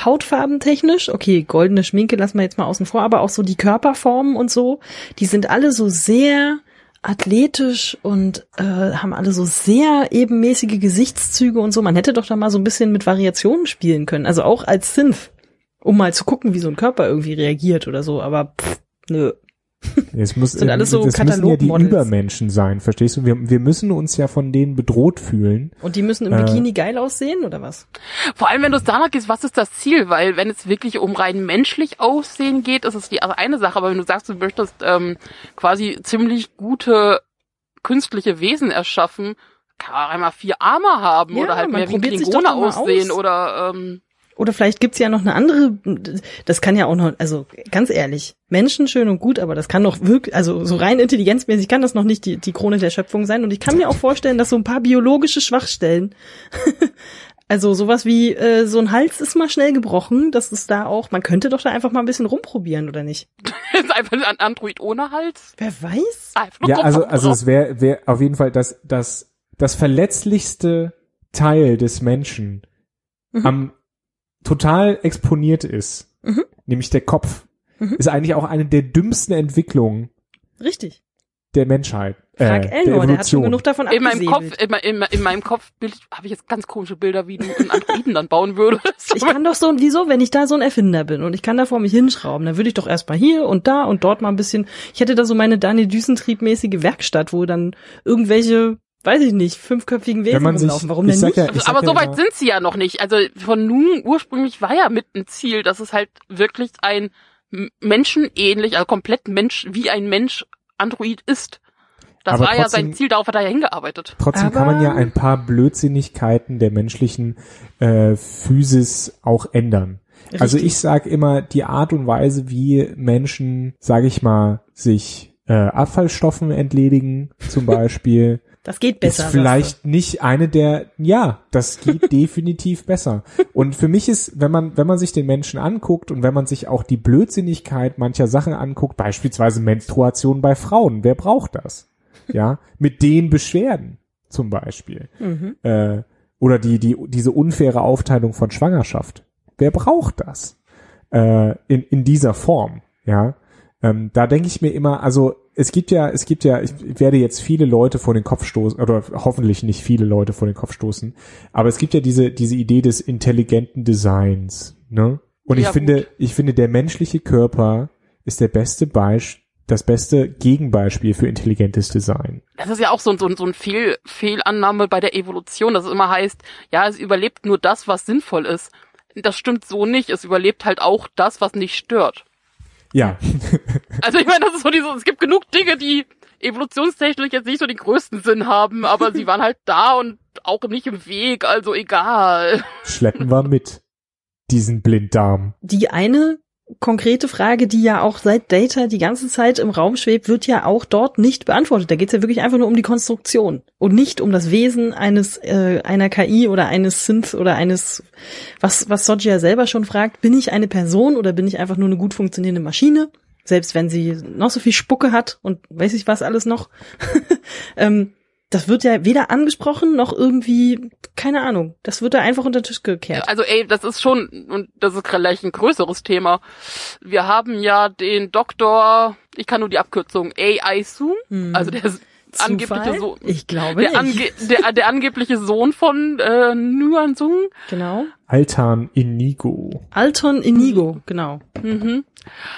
hautfarbentechnisch, okay, goldene Schminke lassen wir jetzt mal außen vor, aber auch so die Körperformen und so, die sind alle so sehr athletisch und äh, haben alle so sehr ebenmäßige Gesichtszüge und so. Man hätte doch da mal so ein bisschen mit Variationen spielen können. Also auch als Synth, um mal zu gucken, wie so ein Körper irgendwie reagiert oder so. Aber pff, nö. Es muss, Sind alles so das müssen ja die. Übermenschen sein, verstehst du? Wir, wir müssen uns ja von denen bedroht fühlen. Und die müssen im Äh. Bikini geil aussehen oder was? Vor allem, wenn du es danach gehst, was ist das Ziel? Weil wenn es wirklich um rein menschlich Aussehen geht, ist es die eine Sache. Aber wenn du sagst, du möchtest ähm, quasi ziemlich gute künstliche Wesen erschaffen, kann man auch einmal vier Arme haben Ja, oder halt mehr wie Klingone aussehen aus. oder ähm, Oder vielleicht gibt's ja noch eine andere, das kann ja auch noch, also ganz ehrlich, Menschen schön und gut, aber das kann doch wirklich, also so rein intelligenzmäßig kann das noch nicht die, die Krone der Schöpfung sein. Und ich kann mir auch vorstellen, dass so ein paar biologische Schwachstellen, also sowas wie äh, so ein Hals ist mal schnell gebrochen, dass es da auch, man könnte doch da einfach mal ein bisschen rumprobieren, oder nicht? ist einfach ein Android ohne Hals. Wer weiß? Ja, also, also es wäre wär auf jeden Fall das, das, das verletzlichste Teil des Menschen Mhm. am total exponiert ist, Mhm. nämlich der Kopf, Mhm. ist eigentlich auch eine der dümmsten Entwicklungen Richtig. der Menschheit. Frag äh, Elnor, der, hat schon genug davon in meinem Kopf, in, in, in meinem Kopfbild habe ich jetzt ganz komische Bilder, wie du einen Androiden dann bauen würdest. Ich kann doch so, wieso, wenn ich da so ein Erfinder bin und ich kann da vor mich hinschrauben, dann würde ich doch erstmal hier und da und dort mal ein bisschen, ich hätte da so meine Daniel Düsentrieb-mäßige Werkstatt, wo dann irgendwelche, weiß ich nicht, fünfköpfigen Wesen Wenn man sich, rumlaufen. Warum denn nicht? ja, sag aber ja so weit immer, sind sie ja noch nicht. Also von nun ursprünglich war ja mit ein Ziel, dass es halt wirklich ein menschenähnlich, also komplett Mensch, wie ein Mensch Android ist. Das Aber war ja trotzdem- sein Ziel, darauf hat er ja hingearbeitet. Trotzdem Aber- kann man ja ein paar Blödsinnigkeiten der menschlichen äh, Physis auch ändern. Also Richtig. ich sag immer, die Art und Weise, wie Menschen, sage ich mal, sich äh, Abfallstoffen entledigen, zum Beispiel, Das geht besser. ist vielleicht nicht eine der, ja, das geht definitiv besser. Und für mich ist, wenn man, wenn man sich den Menschen anguckt und wenn man sich auch die Blödsinnigkeit mancher Sachen anguckt, beispielsweise Menstruation bei Frauen, wer braucht das? Ja, mit den Beschwerden zum Beispiel. Mhm. Äh, oder die, die, diese unfaire Aufteilung von Schwangerschaft. Wer braucht das? Äh, in, in dieser Form, ja. Ähm, da denke ich mir immer, also es gibt ja, es gibt ja, ich werde jetzt viele Leute vor den Kopf stoßen, oder hoffentlich nicht viele Leute vor den Kopf stoßen, aber es gibt ja diese, diese Idee des intelligenten Designs, ne? Und ich Ja, finde, gut. ich finde, der menschliche Körper ist der beste Beispiel, das beste Gegenbeispiel für intelligentes Design. Das ist ja auch so, ein- so, ein- so ein Fehl, Fehlannahme bei der Evolution, dass es immer heißt, ja, es überlebt nur das, was sinnvoll ist. Das stimmt so nicht. Es überlebt halt auch das, was nicht stört. Ja, Also ich meine, das ist so diese, es gibt genug Dinge, die evolutionstechnisch jetzt nicht so den größten Sinn haben, aber sie waren halt da und auch nicht im Weg, also egal. schleppen wir mit diesen Blinddarm. Die eine konkrete Frage, die ja auch seit Data die ganze Zeit im Raum schwebt, wird ja auch dort nicht beantwortet. Da geht es ja wirklich einfach nur um die Konstruktion und nicht um das Wesen eines äh, einer KI oder eines Synth oder eines was was Soji selber schon fragt, bin ich eine Person oder bin ich einfach nur eine gut funktionierende Maschine? Selbst wenn sie noch so viel Spucke hat und weiß ich was alles noch. ähm, das wird ja weder angesprochen noch irgendwie, keine Ahnung, das wird da einfach unter den Tisch gekehrt. Also ey, das ist schon, und das ist gleich ein größeres Thema. Wir haben ja den Doktor, ich kann nur die Abkürzung AI Su, Hm. also der angebliche Zufall? Sohn, Ich glaube der, nicht. ange der, der angebliche Sohn von äh, Nguyen Sung. Genau. Altan Inigo. Alton Inigo, genau. Mhm.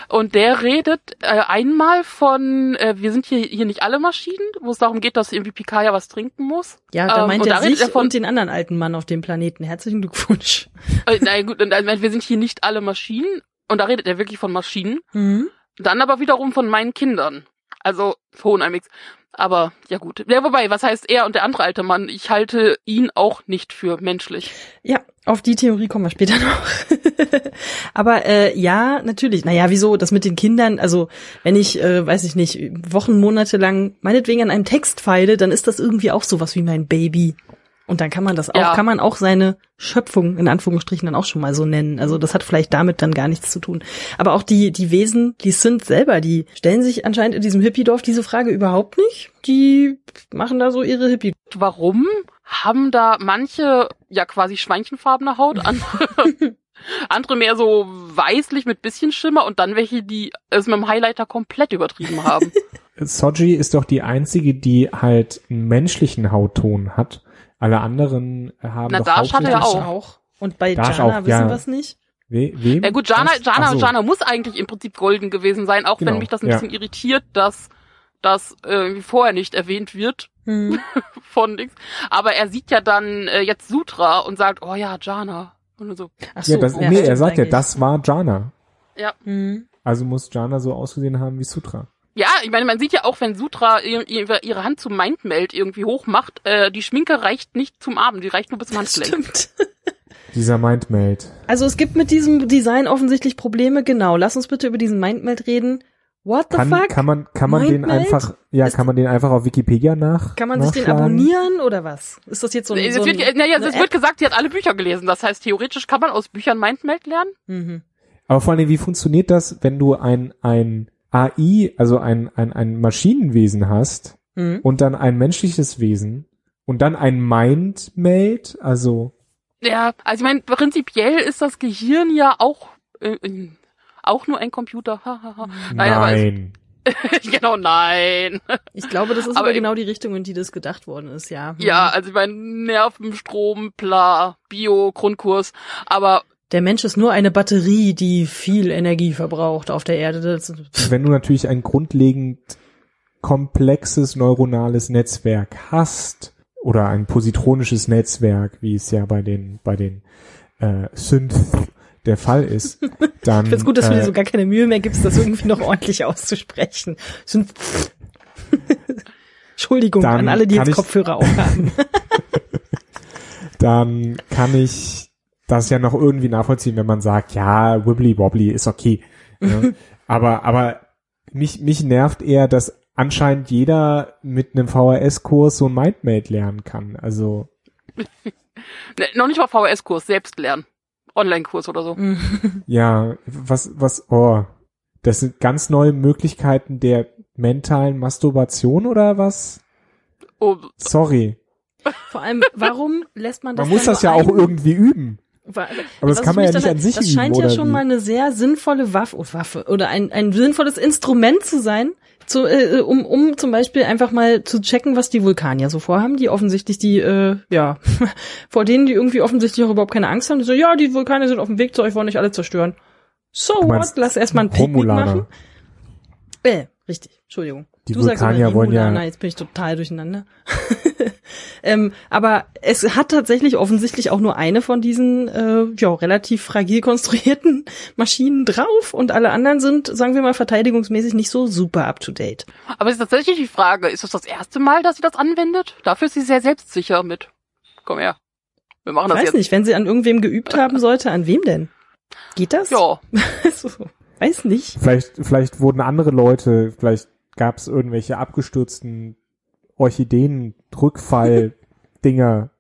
Und der redet äh, einmal von, äh, wir sind hier, hier nicht alle Maschinen, wo es darum geht, dass irgendwie Picard ja was trinken muss. Ja, da Ähm, meint und er da redet sich er von- und den anderen alten Mann auf dem Planeten. Herzlichen Glückwunsch. Äh, nein, gut, und er meint, wir sind hier nicht alle Maschinen. Und da redet er wirklich von Maschinen. Mhm. Dann aber wiederum von meinen Kindern. Also Phone ein Mix. Aber ja gut. Ja, wobei, was heißt er und der andere alte Mann? Ich halte ihn auch nicht für menschlich. Ja, auf die Theorie kommen wir später noch. Aber äh, ja, natürlich. Naja, wieso? Das mit den Kindern, also wenn ich, äh, weiß ich nicht, Wochen, Monate lang meinetwegen an einem Text feile, dann ist das irgendwie auch sowas wie mein Baby. Und dann kann man das auch, Ja. kann man auch seine Schöpfung in Anführungsstrichen dann auch schon mal so nennen. Also das hat vielleicht damit dann gar nichts zu tun. Aber auch die, die Wesen, die sind selber, die stellen sich anscheinend in diesem Hippie-Dorf diese Frage überhaupt nicht. Die machen da so ihre Hippie. Warum haben da manche ja quasi schweinchenfarbene Haut, andere, andere mehr so weißlich mit bisschen Schimmer und dann welche, die es mit dem Highlighter komplett übertrieben haben. Soji ist doch die einzige, die halt einen menschlichen Hautton hat. Alle anderen haben Na, doch Dash hatte ja hauptsächlich- auch. Und bei Dash Jana auch, wissen ja. wir es nicht. We wem? Ja gut, Jana, Das- Jana, so. Jana muss eigentlich im Prinzip golden gewesen sein, auch Genau, wenn mich das ein ja. bisschen irritiert, dass das äh, vorher nicht erwähnt wird Hm. von nix. Aber er sieht ja dann äh, jetzt Sutra und sagt, oh ja, Jana. Und so. Ach Ja, das, ja, nee, er sagt ja, eigentlich. das war Jana. Ja. Hm. Also muss Jana so ausgesehen haben wie Sutra. Ja, ich meine, man sieht ja auch, wenn Sutra ihr- ihr- ihre Hand zum Mindmeld irgendwie hoch macht, äh, die Schminke reicht nicht zum Arm, die reicht nur bis zum Handgelenk. Stimmt. Dieser Mindmeld. Also es gibt mit diesem Design offensichtlich Probleme. Genau. Lass uns bitte über diesen Mindmeld reden. What the Kann, fuck? kann man, kann man den einfach, ja, Ist- kann man den einfach auf Wikipedia nach? Kann man sich den abonnieren oder was? Ist das jetzt so ein, es so wird, ein, naja, es wird gesagt, sie hat alle Bücher gelesen. Das heißt, theoretisch kann man aus Büchern Mindmeld lernen. Mhm. Aber vor allem, wie funktioniert das, wenn du ein, ein AI, also ein, ein, ein Maschinenwesen hast Mhm. und dann ein menschliches Wesen und dann ein Mindmeld, also Ja, also ich meine, prinzipiell ist das Gehirn ja auch äh, äh, auch nur ein Computer. Ha, ha, ha. Nein, genau, nein. Ich glaube, das ist Aber aber genau die Richtung, in die das gedacht worden ist, ja. Ja, also ich meine, Nervenstrom, bla, Bio, Grundkurs. Aber Der Mensch ist nur eine Batterie, die viel Energie verbraucht auf der Erde. Wenn du natürlich ein grundlegend komplexes neuronales Netzwerk hast oder ein positronisches Netzwerk, wie es ja bei den bei den äh, Synth der Fall ist, dann ich find's gut, dass du äh, dir so gar keine Mühe mehr gibst, das irgendwie noch ordentlich auszusprechen. Sind Entschuldigung an alle, die jetzt Kopfhörer aufhaben. dann kann ich das ja noch irgendwie nachvollziehen, wenn man sagt, ja, wibbly wobbly ist okay. Ja. aber aber mich mich nervt eher, dass anscheinend jeder mit einem VHS-Kurs so ein Mindmate lernen kann. Also ne, noch nicht mal VHS-Kurs, selbst lernen. Online-Kurs oder so. Ja, was, was, oh, das sind ganz neue Möglichkeiten der mentalen Masturbation oder was? Oh, Sorry. Vor allem, warum lässt man das Man muss das ja auch irgendwie üben. Aber das was kann man ja nicht an sich Das scheint ja schon wie? mal eine sehr sinnvolle Waffe, oh, Waffe oder ein, ein sinnvolles Instrument zu sein, zu, äh, um, um zum Beispiel einfach mal zu checken, was die Vulkanier so vorhaben, die offensichtlich die, äh, ja, vor denen die irgendwie offensichtlich auch überhaupt keine Angst haben. Die so, ja, die Vulkane sind auf dem Weg zu euch, wollen nicht alle zerstören. So Du what? meinst Lass erstmal ein Picknick machen. Äh, richtig, Entschuldigung. Die du sagst Vulkanier wollen ja- jetzt bin ich total durcheinander. ähm, aber es hat tatsächlich offensichtlich auch nur eine von diesen äh, ja, relativ fragil konstruierten Maschinen drauf und alle anderen sind, sagen wir mal, verteidigungsmäßig nicht so super up to date. aber es ist tatsächlich die Frage, ist das das erste Mal, dass sie das anwendet? Dafür ist sie sehr selbstsicher mit. Komm her. Wir machen Ich das weiß jetzt. nicht, wenn sie an irgendwem geübt haben sollte, an wem denn? Geht das? Ja. so, weiß nicht. Vielleicht, vielleicht wurden andere Leute, vielleicht gab es irgendwelche abgestürzten Orchideen, Rückfall, Dinger,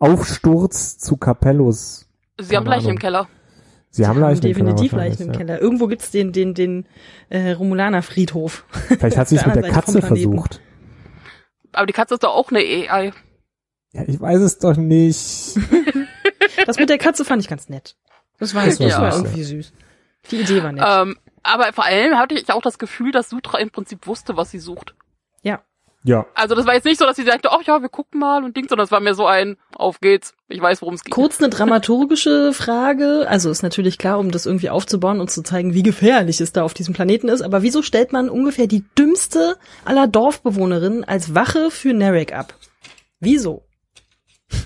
Aufsturz zu Capellus. Sie haben Leichen im. Keller. Sie, haben Leichen definitiv im Keller. Leichen im Keller. Irgendwo gibt's den, den, den äh, Romulaner Friedhof. Ja. Vielleicht hat sie es mit der Seite Katze versucht. Aber die Katze ist doch auch eine AI. Ja, ich weiß es doch nicht. Das mit der Katze fand ich ganz nett. Das war, das war war süß, irgendwie süß. Die Idee war nett. Ähm, aber vor allem hatte ich auch das Gefühl, dass Sutra im Prinzip wusste, was sie sucht. ja. Ja. Also das war jetzt nicht so, dass sie sagte, ach ja, wir gucken mal und Ding, sondern es war mir so ein, auf geht's, ich weiß, worum es geht. Kurz eine dramaturgische Frage. Also ist natürlich klar, um das irgendwie aufzubauen und zu zeigen, wie gefährlich es da auf diesem Planeten ist. Aber wieso stellt man ungefähr die dümmste aller Dorfbewohnerinnen als Wache für Narek ab? Wieso?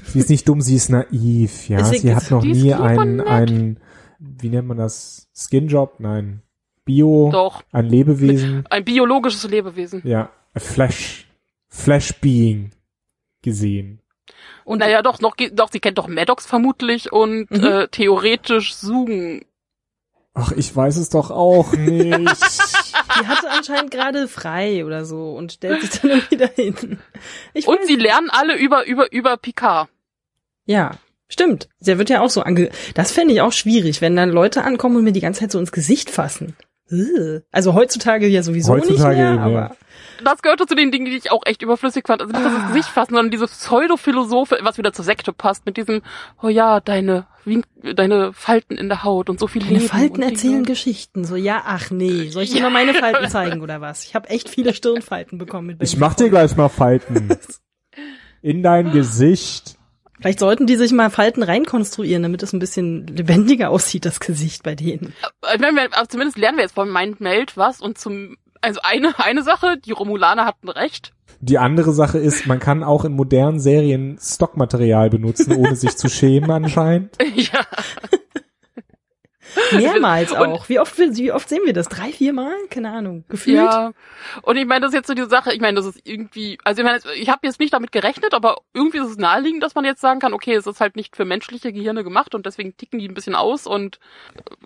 Sie ist nicht dumm, sie ist naiv, ja. Deswegen sie hat noch nie einen, einen, wie nennt man das? Skinjob? Nein. Bio? Doch, Ein Lebewesen? ein biologisches Lebewesen. Ja. A Flash, Flash Being gesehen. Und Naja, doch, noch, doch, sie kennt doch Maddox vermutlich und Mhm. äh, theoretisch Sugen. Ach, ich weiß es doch auch nicht. die hatte anscheinend gerade frei oder so und stellt sich dann irgendwie dahin. Ich Und sie lernen alle über, über, über Picard. Ja, stimmt. Der wird ja auch so ange... Das fände ich auch schwierig, wenn dann Leute ankommen und mir die ganze Zeit so ins Gesicht fassen. Ugh. Also heutzutage ja sowieso Heutzutage nicht mehr, eben, ja. aber Das gehörte zu den Dingen, die ich auch echt überflüssig fand. Also nicht das ins Gesicht fassen, sondern diese Pseudophilosophe, was wieder zur Sekte passt, mit diesem, oh ja, deine, Wink deine Falten in der Haut und so viel deine Leben. Falten erzählen Geschichten. So, ja, ach nee, soll ich dir Ja. mal meine Falten zeigen oder was? Ich habe echt viele Stirnfalten bekommen mit Ich mach dir gleich mal Falten. In dein Gesicht. Vielleicht sollten die sich mal Falten reinkonstruieren, damit es ein bisschen lebendiger aussieht, das Gesicht bei denen. Ich meine, wir- aber zumindest lernen wir jetzt von Mind Meld was und zum, also eine, eine Sache, die Romulaner hatten recht. Die andere Sache ist, man kann auch in modernen Serien Stockmaterial benutzen, ohne sich zu schämen anscheinend. ja. Mehrmals Und- auch. Wie oft, wie oft sehen wir das? Drei, vier Mal? Keine Ahnung. Gefühlt. Ja. Und ich meine, das ist jetzt so die Sache, ich meine, das ist irgendwie, also ich meine, ich habe jetzt nicht damit gerechnet, aber irgendwie ist es naheliegend, dass man jetzt sagen kann, okay, es ist halt nicht für menschliche Gehirne gemacht und deswegen ticken die ein bisschen aus und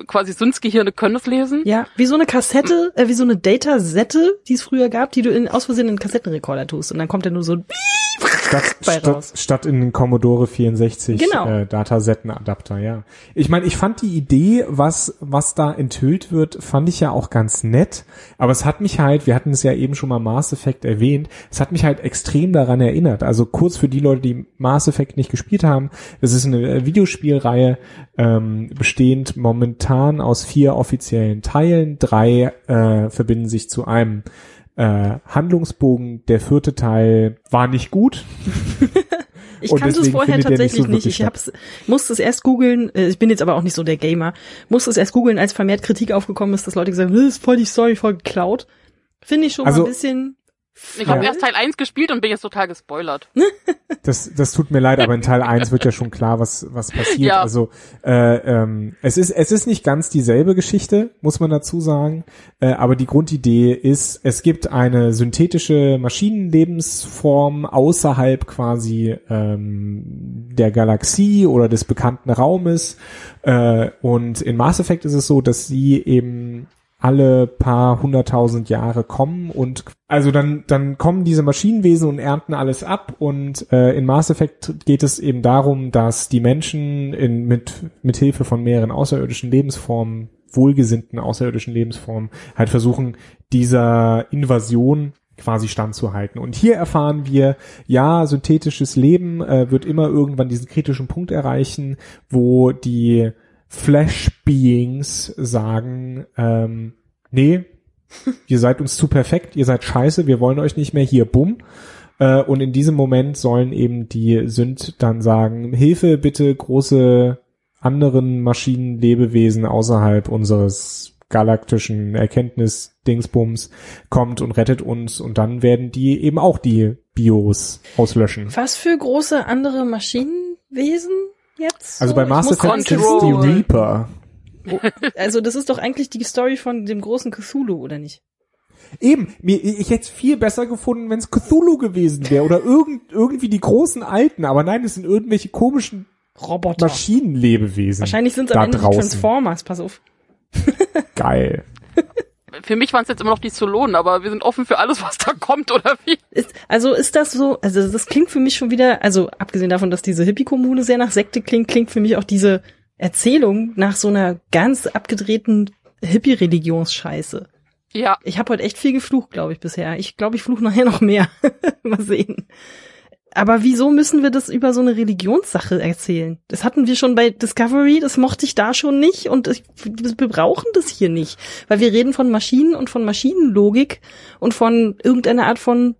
quasi Synths-Gehirne können es lesen. Ja, wie so eine Kassette, äh, wie so eine Datasette, die es früher gab, die du in, aus Versehen in einen Kassettenrekorder tust. Und dann kommt er nur so, Statt, statt, statt in den Commodore 64 Genau. äh, Datasettenadapter, ja. Ich meine, ich fand die Idee, was, was da enthüllt wird, fand ich ja auch ganz nett. Aber es hat mich halt, wir hatten es ja eben schon mal Mass Effect erwähnt, es hat mich halt extrem daran erinnert. Also kurz für die Leute, die Mass Effect nicht gespielt haben, es ist eine Videospielreihe, ähm, bestehend momentan aus vier offiziellen Teilen. Drei äh, verbinden sich zu einem äh, Handlungsbogen. Der vierte Teil war nicht gut. ich Und kannte es vorher der nicht tatsächlich so nicht. Ich hab's, musste es erst googeln, äh, ich bin jetzt aber auch nicht so der Gamer, musste es erst googeln, als vermehrt Kritik aufgekommen ist, dass Leute gesagt haben, das ist voll die Story, voll geklaut. Finde ich schon Also- mal ein bisschen. Ich habe Ja. erst Teil 1 gespielt und bin jetzt total gespoilert. Das, das tut mir leid, aber in Teil 1 wird ja schon klar, was, was passiert. Ja. Also äh, ähm, es ist es ist nicht ganz dieselbe Geschichte, muss man dazu sagen. Äh, aber die Grundidee ist, es gibt eine synthetische Maschinenlebensform außerhalb quasi ähm, der Galaxie oder des bekannten Raumes. Äh, und in Mass Effect ist es so, dass sie eben alle paar hunderttausend Jahre kommen und also dann dann kommen diese Maschinenwesen und ernten alles ab und äh, in Mass Effect geht es eben darum, dass die Menschen in, mit mit Hilfe von mehreren außerirdischen Lebensformen wohlgesinnten außerirdischen Lebensformen halt versuchen dieser Invasion quasi standzuhalten. Und hier erfahren wir, ja, synthetisches Leben äh, wird immer irgendwann diesen kritischen Punkt erreichen, wo die Flash Beings sagen, ähm, nee, ihr seid uns zu perfekt, ihr seid scheiße, wir wollen euch nicht mehr hier, bumm. Äh, und in diesem Moment sollen eben die Sünd dann sagen, Hilfe bitte große anderen Maschinenlebewesen außerhalb unseres galaktischen Erkenntnis-Dingsbums kommt und rettet uns und dann werden die eben auch die Bios auslöschen. Was für große andere Maschinenwesen jetzt? Also so? bei Ich Mass Effect ist die. Reaper. Also das ist doch eigentlich die Story von dem großen Cthulhu, oder nicht? Eben, mir, ich hätte es viel besser gefunden, wenn es Cthulhu gewesen wäre oder irgend, irgendwie die großen Alten, aber nein, es sind irgendwelche komischen Roboter. Maschinenlebewesen. Wahrscheinlich sind es am Ende die draußen. Transformers, pass auf. Geil. Für mich waren es jetzt immer noch die Solonen, aber wir sind offen für alles, was da kommt, oder wie? Ist, also ist das so, also das klingt für mich schon wieder, also abgesehen davon, dass diese Hippie-Kommune sehr nach Sekte klingt, klingt für mich auch diese Erzählung nach so einer ganz abgedrehten Hippie-Religionsscheiße. Ja. Ich habe heute echt viel geflucht, glaube ich, bisher. Ich glaube, ich fluche nachher noch mehr. Mal sehen. Aber wieso müssen wir das über so eine Religionssache erzählen? Das hatten wir schon bei Discovery, das mochte ich da schon nicht und ich, wir brauchen das hier nicht. Weil wir reden von Maschinen und von Maschinenlogik und von irgendeiner Art von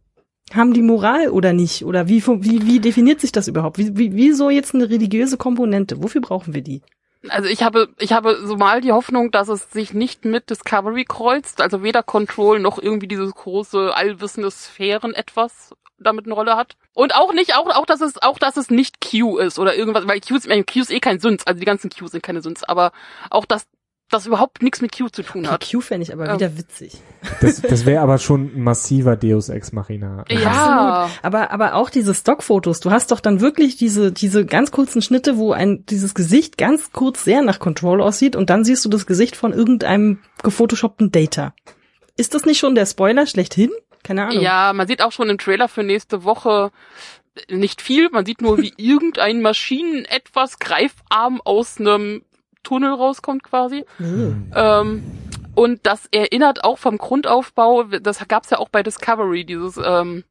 haben die Moral oder nicht? Oder wie, wie, wie definiert sich das überhaupt? Wie, wie, wieso jetzt eine religiöse Komponente? Wofür brauchen wir die? Also ich habe, ich habe so mal die Hoffnung, dass es sich nicht mit Discovery kreuzt, also weder Control noch irgendwie dieses große allwissende Sphären etwas damit eine Rolle hat. Und auch nicht, auch, auch, dass es, auch, dass es nicht Q ist oder irgendwas, weil Q ist, Q ist eh kein Süns, also die ganzen Q sind keine Süns, aber auch, dass das überhaupt nichts mit Q zu tun hat. Q fände ich aber Ja. wieder witzig. Das, das wäre aber schon ein massiver Deus Ex Machina. Ja. Absolut. Aber, aber auch diese Stockfotos, du hast doch dann wirklich diese, diese ganz kurzen Schnitte, wo ein, dieses Gesicht ganz kurz sehr nach Control aussieht und dann siehst du das Gesicht von irgendeinem gefotoshoppten Data. Ist das nicht schon der Spoiler schlechthin? Keine Ahnung. Ja, man sieht auch schon im Trailer für nächste Woche nicht viel. Man sieht nur, wie irgendein Maschinen etwas Greifarm aus einem Tunnel rauskommt quasi. Mhm. Ähm, und das erinnert auch vom Grundaufbau, das gab's ja auch bei Discovery, dieses, ähm,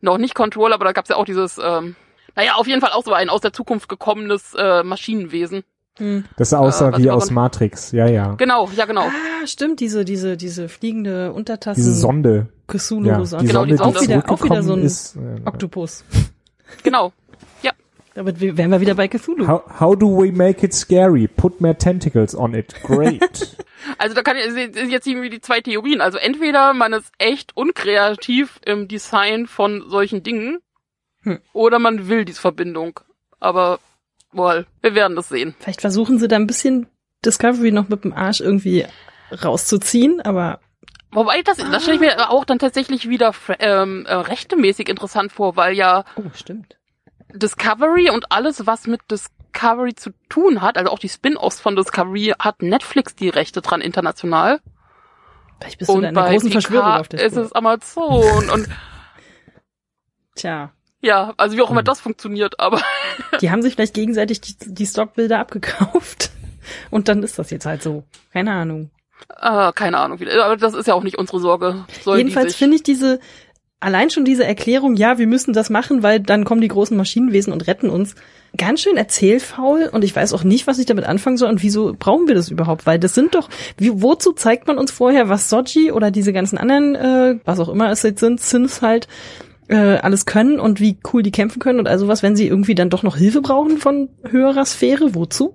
noch nicht Control, aber da gab's ja auch dieses, ähm, naja, auf jeden Fall auch so ein aus der Zukunft gekommenes äh, Maschinenwesen. Hm. Das aussah Äh, wie aus Matrix, ja, ja. Genau, ja genau. Ah, stimmt, diese, diese, diese fliegende Untertassen. Diese Sonde. Cthulhu Ja, Sonde. die Genau, die Sonde, die Sonde. Auch wieder, auch wieder so ein ist. äh, Oktopus. Genau. Damit wären wir wieder bei Cthulhu. How, how do we make it scary? Put more tentacles on it. Great. Also da kann ich sind jetzt irgendwie die zwei Theorien. Also entweder man ist echt unkreativ im Design von solchen Dingen, Hm. oder man will diese Verbindung. Aber wohl, wir werden das sehen. Vielleicht versuchen sie da ein bisschen Discovery noch mit dem Arsch irgendwie rauszuziehen, aber Wobei das, das stelle ich mir auch dann tatsächlich wieder ähm, äh, rechtemäßig interessant vor, weil ja oh, stimmt. Discovery und alles, was mit Discovery zu tun hat, also auch die Spin-offs von Discovery, hat Netflix die Rechte dran international. Vielleicht bist du und in der bei großen Verschwörung auf der ist Spur. es Amazon. und Tja, ja, also wie auch immer Hm. das funktioniert, aber die haben sich vielleicht gegenseitig die, die Stockbilder abgekauft. Und dann ist das jetzt halt so. Keine Ahnung. äh, keine Ahnung. Aber das ist ja auch nicht unsere Sorge. Sollen Jedenfalls finde ich diese, allein schon diese Erklärung, ja, wir müssen das machen, weil dann kommen die großen Maschinenwesen und retten uns, ganz schön erzählfaul. Und ich weiß auch nicht, was ich damit anfangen soll und wieso brauchen wir das überhaupt, weil das sind doch, wie, wozu zeigt man uns vorher, was Soji oder diese ganzen anderen, äh, was auch immer es jetzt sind, Sims halt, äh, alles können und wie cool die kämpfen können und also was, wenn sie irgendwie dann doch noch Hilfe brauchen von höherer Sphäre, wozu?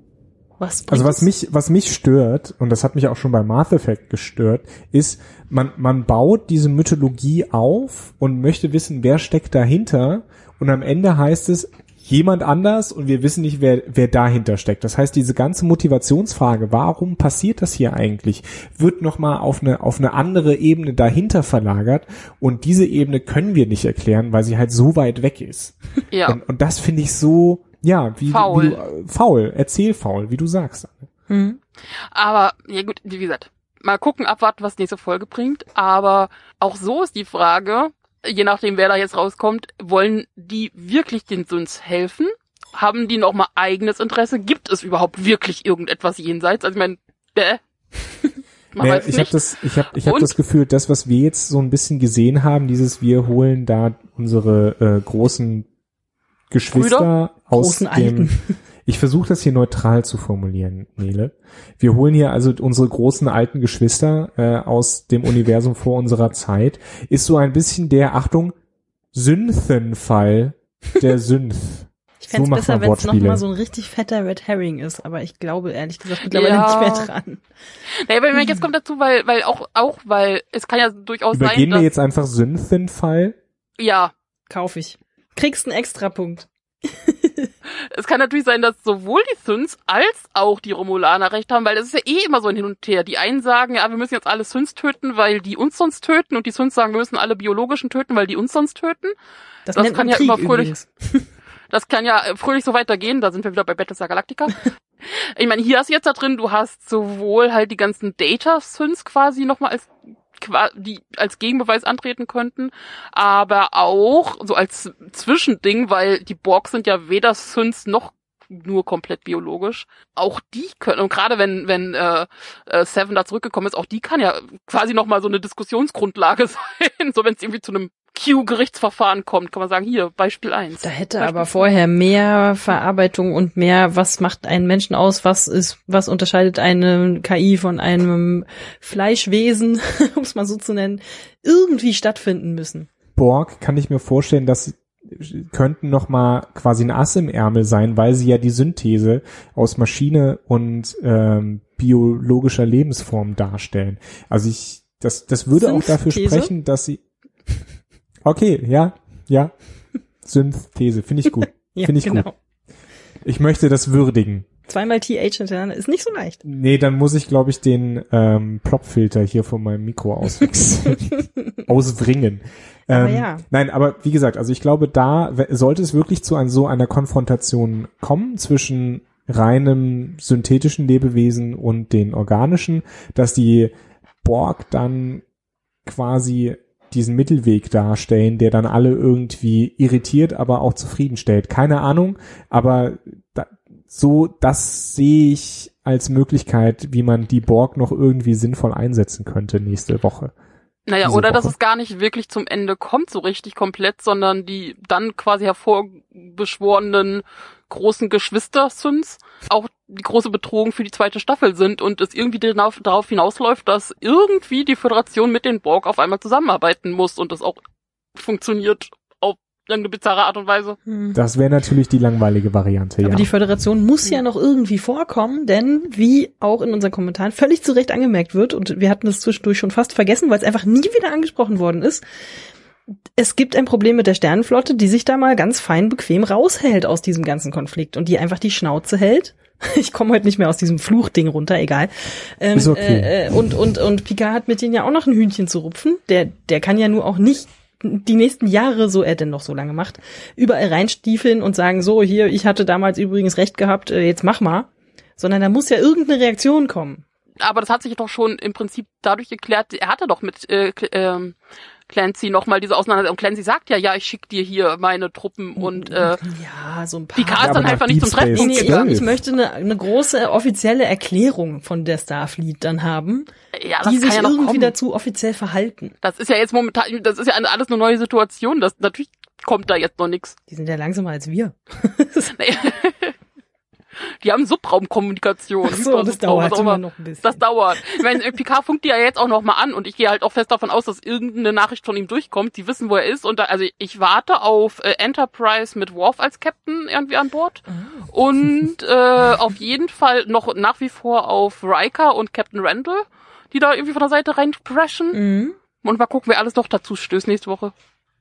Was Also was mich, was mich stört, und das hat mich auch schon bei Mass Effect gestört, ist, man, man baut diese Mythologie auf und möchte wissen, wer steckt dahinter, und am Ende heißt es, jemand anders und wir wissen nicht, wer, wer dahinter steckt. Das heißt, diese ganze Motivationsfrage, warum passiert das hier eigentlich, wird nochmal auf eine, auf eine andere Ebene dahinter verlagert und diese Ebene können wir nicht erklären, weil sie halt so weit weg ist. ja. Und, und das finde ich so, ja, wie, Faul. wie du, äh, faul, erzählfaul, wie du sagst. Hm. Aber, ja gut, wie gesagt, mal gucken, abwarten, was nächste Folge bringt. Aber auch so ist die Frage, je nachdem, wer da jetzt rauskommt, wollen die wirklich den Suns helfen? Haben die noch mal eigenes Interesse? Gibt es überhaupt wirklich irgendetwas jenseits? Also ich meine, äh, man Naja, ich habe das, ich habe, ich habe Und? das Gefühl, das, was wir jetzt so ein bisschen gesehen haben, dieses, wir holen da unsere äh, großen Geschwister aus Großen dem. Alten. Ich versuche das hier neutral zu formulieren, Nele. Wir holen hier also unsere großen alten Geschwister äh, aus dem Universum vor unserer Zeit. Ist so ein bisschen der Achtung Synthenfall der Synth. Ich fände So besser, wenn es nochmal so ein richtig fetter Red Herring ist, aber ich glaube ehrlich gesagt mittlerweile Ja. nicht mehr dran. Naja, aber ich meine, jetzt kommt dazu, weil, weil auch, auch, weil es kann ja durchaus sein, Übergehen dass, wir jetzt einfach Synthenfall? ja, Kauf ich. Kriegst einen Extrapunkt. es kann natürlich sein, dass sowohl die Syns als auch die Romulaner recht haben, weil es ist ja eh immer so ein Hin und Her. Die einen sagen, ja, wir müssen jetzt alle Syns töten, weil die uns sonst töten, und die Syns sagen, wir müssen alle biologischen töten, weil die uns sonst töten. Das, Das kann ja Krieg immer fröhlich-. Das kann ja äh, fröhlich so weitergehen, da sind wir wieder bei Battlestar Galactica. ich meine, hier hast du jetzt da drin, du hast sowohl halt die ganzen Data-Syns quasi nochmal als die als Gegenbeweis antreten könnten, aber auch so als Zwischending, weil die Borg sind ja weder Syns noch nur komplett biologisch. Auch die können, und gerade wenn, wenn äh, äh, Seven da zurückgekommen ist, auch die kann ja quasi nochmal so eine Diskussionsgrundlage sein. So wenn es irgendwie zu einem Q-Gerichtsverfahren kommt, kann man sagen, hier, Beispiel eins. Da hätte aber vorher mehr Verarbeitung und mehr, was macht einen Menschen aus, was ist, was unterscheidet eine KI von einem Fleischwesen, um es mal so zu nennen, irgendwie stattfinden müssen. Borg kann ich mir vorstellen, dass könnten noch mal quasi ein Ass im Ärmel sein, weil sie ja die Synthese aus Maschine und ähm, biologischer Lebensform darstellen. Also ich, das, das würde auch dafür Synthese? sprechen, dass sie. Okay, ja, ja. Synthese, finde ich gut. Ja, Finde ich genau. gut. Ich möchte das würdigen. Zweimal TH hintereinander ist nicht so leicht. Nee, dann muss ich, glaube ich, den ähm, Plopfilter hier von meinem Mikro auswechseln. Auswringen. Aber Ähm, ja. Nein, aber wie gesagt, also ich glaube, da sollte es wirklich zu ein, so einer Konfrontation kommen zwischen reinem synthetischen Lebewesen und den organischen, dass die Borg dann quasi diesen Mittelweg darstellen, der dann alle irgendwie irritiert, aber auch zufriedenstellt. Keine Ahnung, aber da, so, das sehe ich als Möglichkeit, wie man die Borg noch irgendwie sinnvoll einsetzen könnte nächste Woche. Naja, diese oder dass Woche. es gar nicht wirklich zum Ende kommt, so richtig komplett, sondern die dann quasi hervorbeschworenen großen Geschwister-Sins auch die große Bedrohung für die zweite Staffel sind und es irgendwie darauf, darauf hinausläuft, dass irgendwie die Föderation mit den Borg auf einmal zusammenarbeiten muss und das auch funktioniert auf irgendeine bizarre Art und Weise. Das wäre natürlich die langweilige Variante, Aber ja. die Föderation muss ja noch irgendwie vorkommen, denn wie auch in unseren Kommentaren völlig zu Recht angemerkt wird, und wir hatten das zwischendurch schon fast vergessen, weil es einfach nie wieder angesprochen worden ist, es gibt ein Problem mit der Sternenflotte, die sich da mal ganz fein bequem raushält aus diesem ganzen Konflikt und die einfach die Schnauze hält. Ich komme heute nicht mehr aus diesem Fluchding runter, egal. Ähm, Ist okay. äh, äh, und, und, und Picard hat mit denen ja auch noch ein Hühnchen zu rupfen. Der, der kann ja nur auch nicht die nächsten Jahre, so er denn noch so lange macht, überall reinstiefeln und sagen, so, hier, ich hatte damals übrigens recht gehabt, äh, jetzt mach mal. Sondern da muss ja irgendeine Reaktion kommen. Aber das hat sich doch schon im Prinzip dadurch geklärt, er hatte doch mit äh, ähm, Clancy nochmal diese Auseinandersetzung. Und Clancy sagt ja, ja, ich schick dir hier meine Truppen und äh, ja, so ein paar. Picard ist aber dann einfach nicht zum Space Nee, gegangen. ich, ich möchte eine, eine große offizielle Erklärung von der Starfleet dann haben, Ja, das die kann sich ja noch irgendwie kommen. dazu offiziell verhalten. Das ist ja jetzt momentan, das ist ja alles eine neue Situation. Das natürlich kommt da jetzt noch nichts. Die sind ja langsamer als wir. Die haben Subraumkommunikation. Ach so, das dauert immer noch ein bisschen. Das dauert. Ich meine, äh, Picard funkt die ja jetzt auch noch mal an und ich gehe halt auch fest davon aus, dass irgendeine Nachricht von ihm durchkommt. Die wissen, wo er ist und da, also ich warte auf äh, Enterprise mit Worf als Captain irgendwie an Bord Ah. und äh, auf jeden Fall noch nach wie vor auf Riker und Captain Randall, die da irgendwie von der Seite rein crashen. Mhm. Und mal gucken, wer alles noch dazu stößt nächste Woche.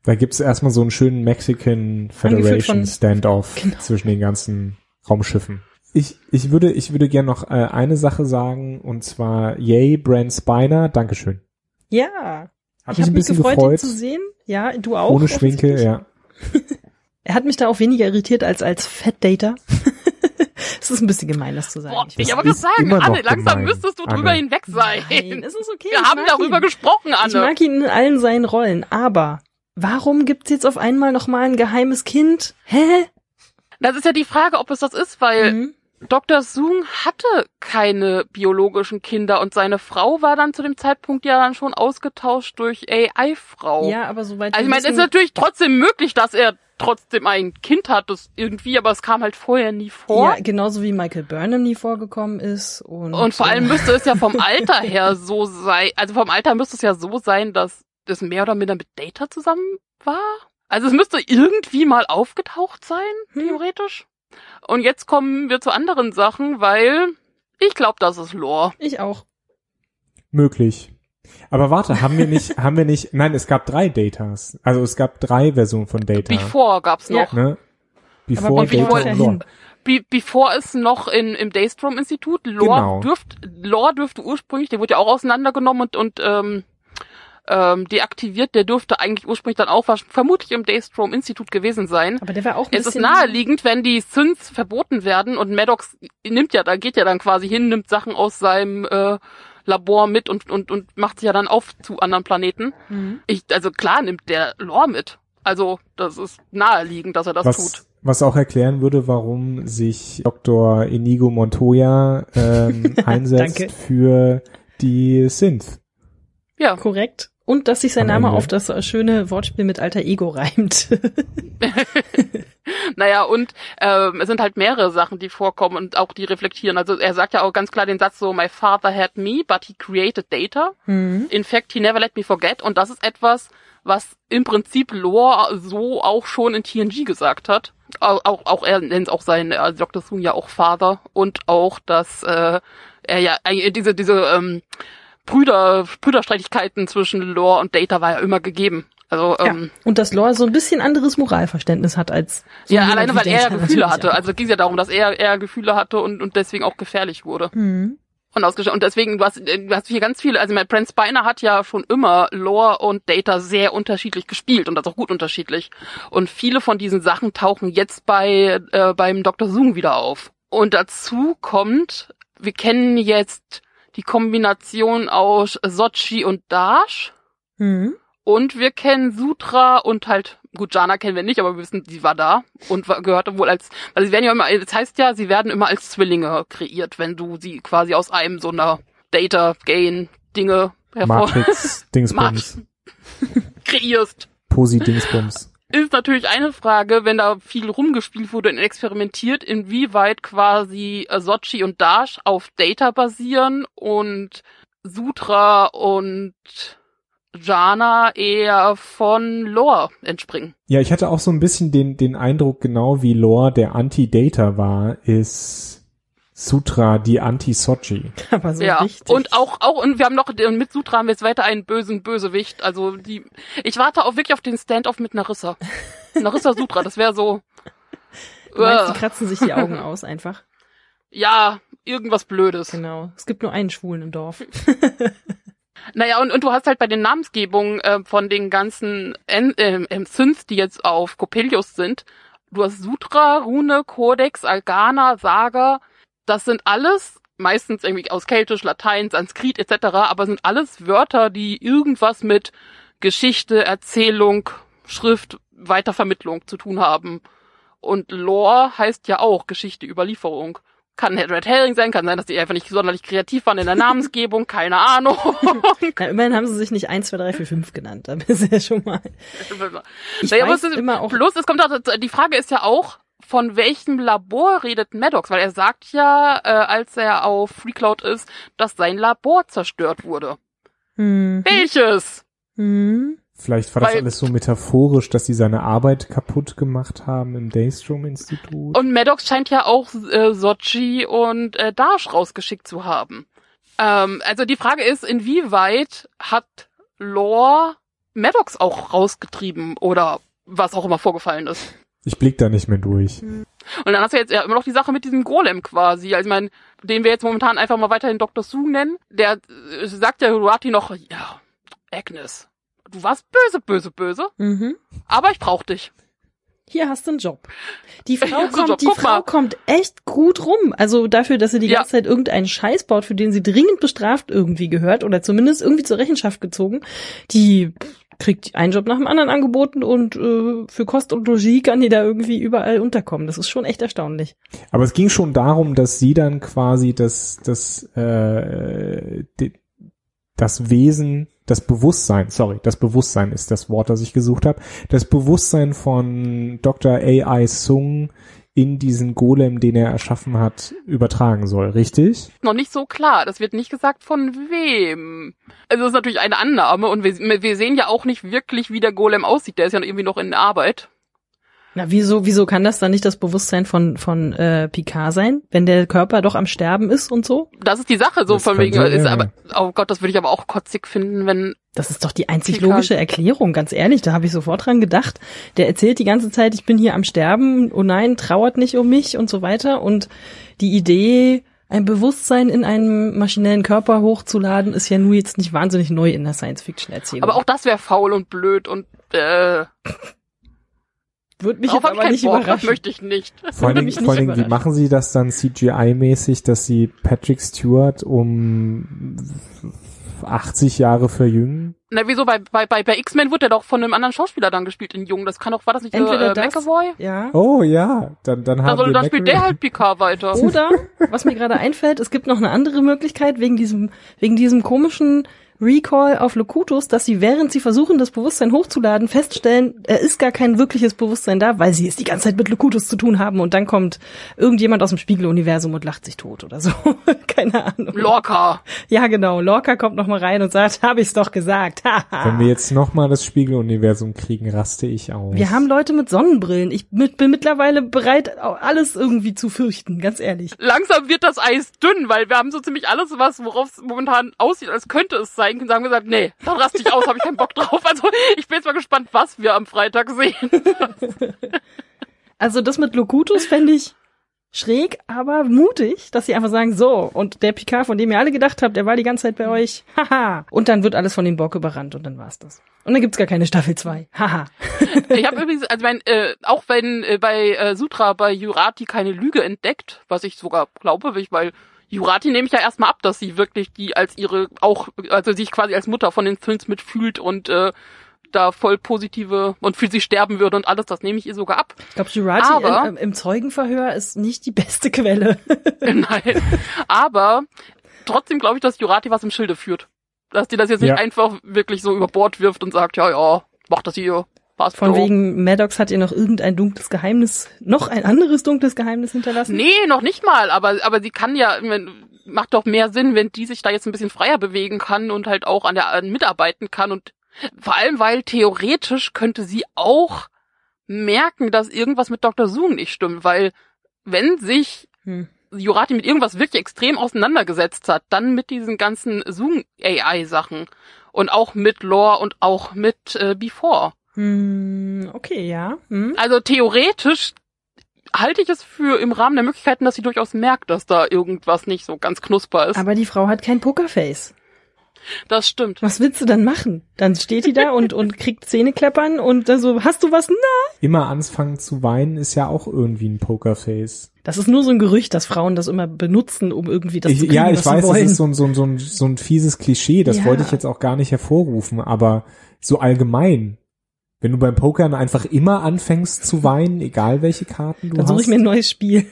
Da gibt's erstmal so einen schönen Mexican Federation Standoff Genau. zwischen den ganzen Raumschiffen. Ich, ich würde, ich würde gerne noch äh, eine Sache sagen, und zwar, yay, Brand Spiner, Dankeschön. Ja. Hat ich habe mich ein mich bisschen gefreut, gefreut. ihn zu sehen. Ja, du auch. Ohne Schwinke, offensichtlich. ja. Er hat mich da auch weniger irritiert als als Fat Data. Es ist ein bisschen gemein, das zu sagen. Boah, ich ich weiß. aber gerade ist sagen, Anne, langsam gemein, müsstest du Anne. drüber hinweg sein. Nein, es ist okay. Wir ich haben darüber ihn. gesprochen, Ich Anne. mag ihn in allen seinen Rollen, aber warum gibt's jetzt auf einmal noch mal ein geheimes Kind? Hä? Das ist ja die Frage, ob es das ist, weil Mhm. Dr. Soong hatte keine biologischen Kinder und seine Frau war dann zu dem Zeitpunkt ja dann schon ausgetauscht durch AI-Frau. Ja, aber soweit Also ich meine, es ist natürlich trotzdem möglich, dass er trotzdem ein Kind hat, das irgendwie, aber es kam halt vorher nie vor. Ja, genauso wie Michael Burnham nie vorgekommen ist. Und, Und vor allem äh, müsste es ja vom Alter her so sein, also vom Alter müsste es ja so sein, dass das mehr oder minder mit Data zusammen war. Also es müsste irgendwie mal aufgetaucht sein, Hm. theoretisch. Und jetzt kommen wir zu anderen Sachen, weil ich glaube, das ist Lore. ich auch. Möglich. Aber warte, haben wir nicht, haben wir nicht, nein, es gab drei Datas. Also es gab drei Versionen von Data. Before gab's Ja. noch. Ne? Before Data und Lore. Be bevor es noch in, im Daystrom-Institut, Lore, Genau. dürft, Lore dürfte ursprünglich, der wurde ja auch auseinandergenommen und, und ähm, ähm, deaktiviert, der dürfte eigentlich ursprünglich dann auch was, vermutlich im Daystrom-Institut gewesen sein. Aber der war auch ein Es ist naheliegend, wenn die Synths verboten werden und Maddox nimmt ja, da geht ja dann quasi hin, nimmt Sachen aus seinem äh, Labor mit und, und, und macht sich ja dann auf zu anderen Planeten. Mhm. Ich, also klar nimmt der Lore mit. Also, das ist naheliegend, dass er das Was, tut. Was auch erklären würde, warum sich Dr. Inigo Montoya ähm, einsetzt für die Synth. Ja, Korrekt. Und dass sich sein Am Name auf das äh, schöne Wortspiel mit alter Ego reimt. naja, und ähm, es sind halt mehrere Sachen, die vorkommen und auch die reflektieren. Also er sagt ja auch ganz klar den Satz so, my father had me, but he created data. hm. In fact, he never let me forget. Und das ist etwas, was im Prinzip Lore so auch schon in TNG gesagt hat. Auch, auch, auch er nennt auch seinen äh, Dr. Soon ja auch Vater und auch, dass äh, er ja äh, diese diese ähm, Brüder Brüderstreitigkeiten zwischen Lore und Data war ja immer gegeben. Also ja. ähm, Und dass Lore so ein bisschen anderes Moralverständnis hat als so ja, alleine weil er ja Gefühle hatte. Also ging es ja darum, dass er er Gefühle hatte und und deswegen auch gefährlich wurde. Hm. Und ausgestellt. Und deswegen, du hast, äh, du hast hier ganz viele, also mein Brent Spiner hat ja schon immer Lore und Data sehr unterschiedlich gespielt und das auch gut unterschiedlich. Und viele von diesen Sachen tauchen jetzt bei äh, beim Dr. Zoom wieder auf. Und dazu kommt, wir kennen jetzt die Kombination aus Sochi und Dash. Hm. Und wir kennen Sutra und halt, gut, Jana kennen wir nicht, aber wir wissen, sie war da und war, gehörte wohl als, also sie werden ja immer, das heißt ja, sie werden immer als Zwillinge kreiert, wenn du sie quasi aus einem so einer Data Gain Dinge hervor Matrix Dingsbums. kreierst. Posi Dingsbums. Ist natürlich eine Frage, wenn da viel rumgespielt wurde und experimentiert, inwieweit quasi äh, Sochi und Dash auf Data basieren und Sutra und Jana eher von Lore entspringen. Ja, ich hatte auch so ein bisschen den, den Eindruck, genau wie Lore der Anti-Data war, ist Sutra die Anti-Sochi. Aber so ja, richtig. und auch, auch, und wir haben noch, und mit Sutra haben wir jetzt weiter einen bösen Bösewicht. Also die, ich warte auch wirklich auf den Stand-off mit Narissa. Narissa Sutra, das wäre so, Du meinst, äh, die kratzen sich die Augen aus einfach. ja, irgendwas Blödes. Genau. Es gibt nur einen Schwulen im Dorf. Naja, und, und du hast halt bei den Namensgebungen äh, von den ganzen N äh, äh, Synths, die jetzt auf Coppelius sind, du hast Sutra, Rune, Codex, Algana, Saga, das sind alles meistens irgendwie aus Keltisch, Latein, Sanskrit etc., aber sind alles Wörter, die irgendwas mit Geschichte, Erzählung, Schrift, Weitervermittlung zu tun haben. Und Lore heißt ja auch Geschichte, Überlieferung. Kann Red Herring sein, kann sein, dass die einfach nicht sonderlich kreativ waren in der Namensgebung, keine Ahnung. Na, immerhin haben sie sich nicht 1, 2, 3, 4, 5 genannt. Da bist du ja schon mal. Ich naja, aber weiß es ist, immer auch- Plus, es kommt auch, die Frage ist ja auch, von welchem Labor redet Maddox? Weil er sagt ja, äh, als er auf FreeCloud ist, dass sein Labor zerstört wurde. Hm. Welches? Hm. Vielleicht war das Weil- alles so metaphorisch, dass sie seine Arbeit kaputt gemacht haben im Daystrom-Institut. Und Maddox scheint ja auch äh, Sochi und äh, Dash rausgeschickt zu haben. Ähm, also die Frage ist, inwieweit hat Lore Maddox auch rausgetrieben oder was auch immer vorgefallen ist? Ich blick da nicht mehr durch. Und dann hast du jetzt ja immer noch die Sache mit diesem Golem quasi. Also ich meine, den wir jetzt momentan einfach mal weiterhin Dr. Sue nennen. Der äh, sagt ja Ruati noch, ja, Agnes, du warst böse, böse, böse, Mhm. aber ich brauch dich. Hier hast du einen Job. Die Frau kommt, Job. die Guck Frau mal. kommt echt gut rum. Also dafür, dass sie die Ja. ganze Zeit irgendeinen Scheiß baut, für den sie dringend bestraft irgendwie gehört oder zumindest irgendwie zur Rechenschaft gezogen. Die kriegt einen Job nach dem anderen angeboten und äh, für Kost und Logis kann die da irgendwie überall unterkommen. Das ist schon echt erstaunlich. Aber es ging schon darum, dass sie dann quasi das, das, äh, die, das Wesen, das Bewusstsein, sorry, das Bewusstsein ist das Wort, das ich gesucht habe, das Bewusstsein von Dr. A.I. Sung in diesen Golem, den er erschaffen hat, übertragen soll, richtig? Noch nicht so klar. Das wird nicht gesagt von wem. Also das ist natürlich eine Annahme und wir, wir sehen ja auch nicht wirklich, wie der Golem aussieht. Der ist ja irgendwie noch in Arbeit. Na, wieso, wieso kann das dann nicht das Bewusstsein von, von äh, Picard sein, wenn der Körper doch am Sterben ist und so? Das ist die Sache, so Das von wegen, ist aber, oh Gott, das würde ich aber auch kotzig finden, wenn Das ist doch die einzig Picard- logische Erklärung, ganz ehrlich, da habe ich sofort dran gedacht. Der erzählt die ganze Zeit, ich bin hier am Sterben, oh nein, trauert nicht um mich und so weiter. Und die Idee, ein Bewusstsein in einem maschinellen Körper hochzuladen, ist ja nur jetzt nicht wahnsinnig neu in der Science-Fiction-Erzählung. Aber auch das wäre faul und blöd und äh, Würde mich darauf jetzt aber nicht Bock, das überraschen. möchte ich nicht. Vor allen Dingen, vor allen Dingen wie machen sie das dann CGI-mäßig, dass sie Patrick Stewart um 80 Jahre verjüngen. Na, wieso? Bei, bei, bei, bei X-Men wird er doch von einem anderen Schauspieler dann gespielt in Jung. Das kann doch, war das nicht Entweder äh, das, McAvoy? ja. Oh ja, dann, dann haben Also, wir dann spielt der halt Picard weiter. Oder, was mir gerade einfällt, es gibt noch eine andere Möglichkeit wegen diesem, wegen diesem komischen Recall auf Locutus, dass sie, während sie versuchen, das Bewusstsein hochzuladen, feststellen, er ist gar kein wirkliches Bewusstsein da, weil sie es die ganze Zeit mit Locutus zu tun haben und dann kommt irgendjemand aus dem Spiegeluniversum und lacht sich tot oder so. Keine Ahnung. Lorca. Ja, genau. Lorca kommt noch mal rein und sagt, habe ich's doch gesagt. Haha. Wenn wir jetzt nochmal das Spiegeluniversum kriegen, raste ich aus. Wir haben Leute mit Sonnenbrillen. Ich bin mittlerweile bereit, alles irgendwie zu fürchten, ganz ehrlich. Langsam wird das Eis dünn, weil wir haben so ziemlich alles, was, worauf es momentan aussieht, als könnte es sein, sagen wir gesagt, nee, dann raste ich aus, habe ich keinen Bock drauf. Also ich bin jetzt mal gespannt, was wir am Freitag sehen. Also das mit Locutus fände ich schräg, aber mutig, dass sie einfach sagen, so, und der Picard, von dem ihr alle gedacht habt, der war die ganze Zeit bei euch, haha. Und dann wird alles von den Bock überrannt und dann war's das. Und dann gibt's gar keine Staffel 2, haha. Ich habe übrigens, also mein, äh, auch wenn äh, bei äh, Sutra bei Jurati keine Lüge entdeckt, was ich sogar glaube, weil ich- weil Jurati nehme ich ja erstmal ab, dass sie wirklich die als ihre auch, also sich quasi als Mutter von den Films mitfühlt und äh, da voll positive und für sie sterben würde und alles, das nehme ich ihr sogar ab. Ich glaube, Jurati Aber- im, im Zeugenverhör ist nicht die beste Quelle. Nein. Aber trotzdem glaube ich, dass Jurati was im Schilde führt. Dass die das jetzt nicht Ja. einfach wirklich so über Bord wirft und sagt, ja, ja, mach das hier. Passt Von so. wegen, Maddox hat ihr noch irgendein dunkles Geheimnis, noch ein anderes dunkles Geheimnis hinterlassen? Nee, noch nicht mal, aber, aber sie kann ja, macht doch mehr Sinn, wenn die sich da jetzt ein bisschen freier bewegen kann und halt auch an der an mitarbeiten kann und vor allem, weil theoretisch könnte sie auch merken, dass irgendwas mit Dr. Zoom nicht stimmt, weil wenn sich Hm. Jurati mit irgendwas wirklich extrem auseinandergesetzt hat, dann mit diesen ganzen Zoom-AI-Sachen und auch mit Lore und auch mit äh, Before. Hm, okay, ja. Hm. Also theoretisch halte ich es für im Rahmen der Möglichkeiten, dass sie durchaus merkt, dass da irgendwas nicht so ganz knusper ist. Aber die Frau hat kein Pokerface. das stimmt. Was willst du dann machen? Dann steht die da und, und kriegt Zähnekleppern und dann so, hast du was? Na? Immer anfangen zu weinen ist ja auch irgendwie ein Pokerface. Das ist nur so ein Gerücht, dass Frauen das immer benutzen, um irgendwie das Ich, zu kriegen, ja, ich was weiß, sie das ist so ein, so, ein, so, ein, so ein fieses Klischee, das Ja. wollte ich jetzt auch gar nicht hervorrufen, aber so allgemein, wenn du beim Pokern einfach immer anfängst zu weinen, egal welche Karten du dann hast. suche ich mir ein neues Spiel.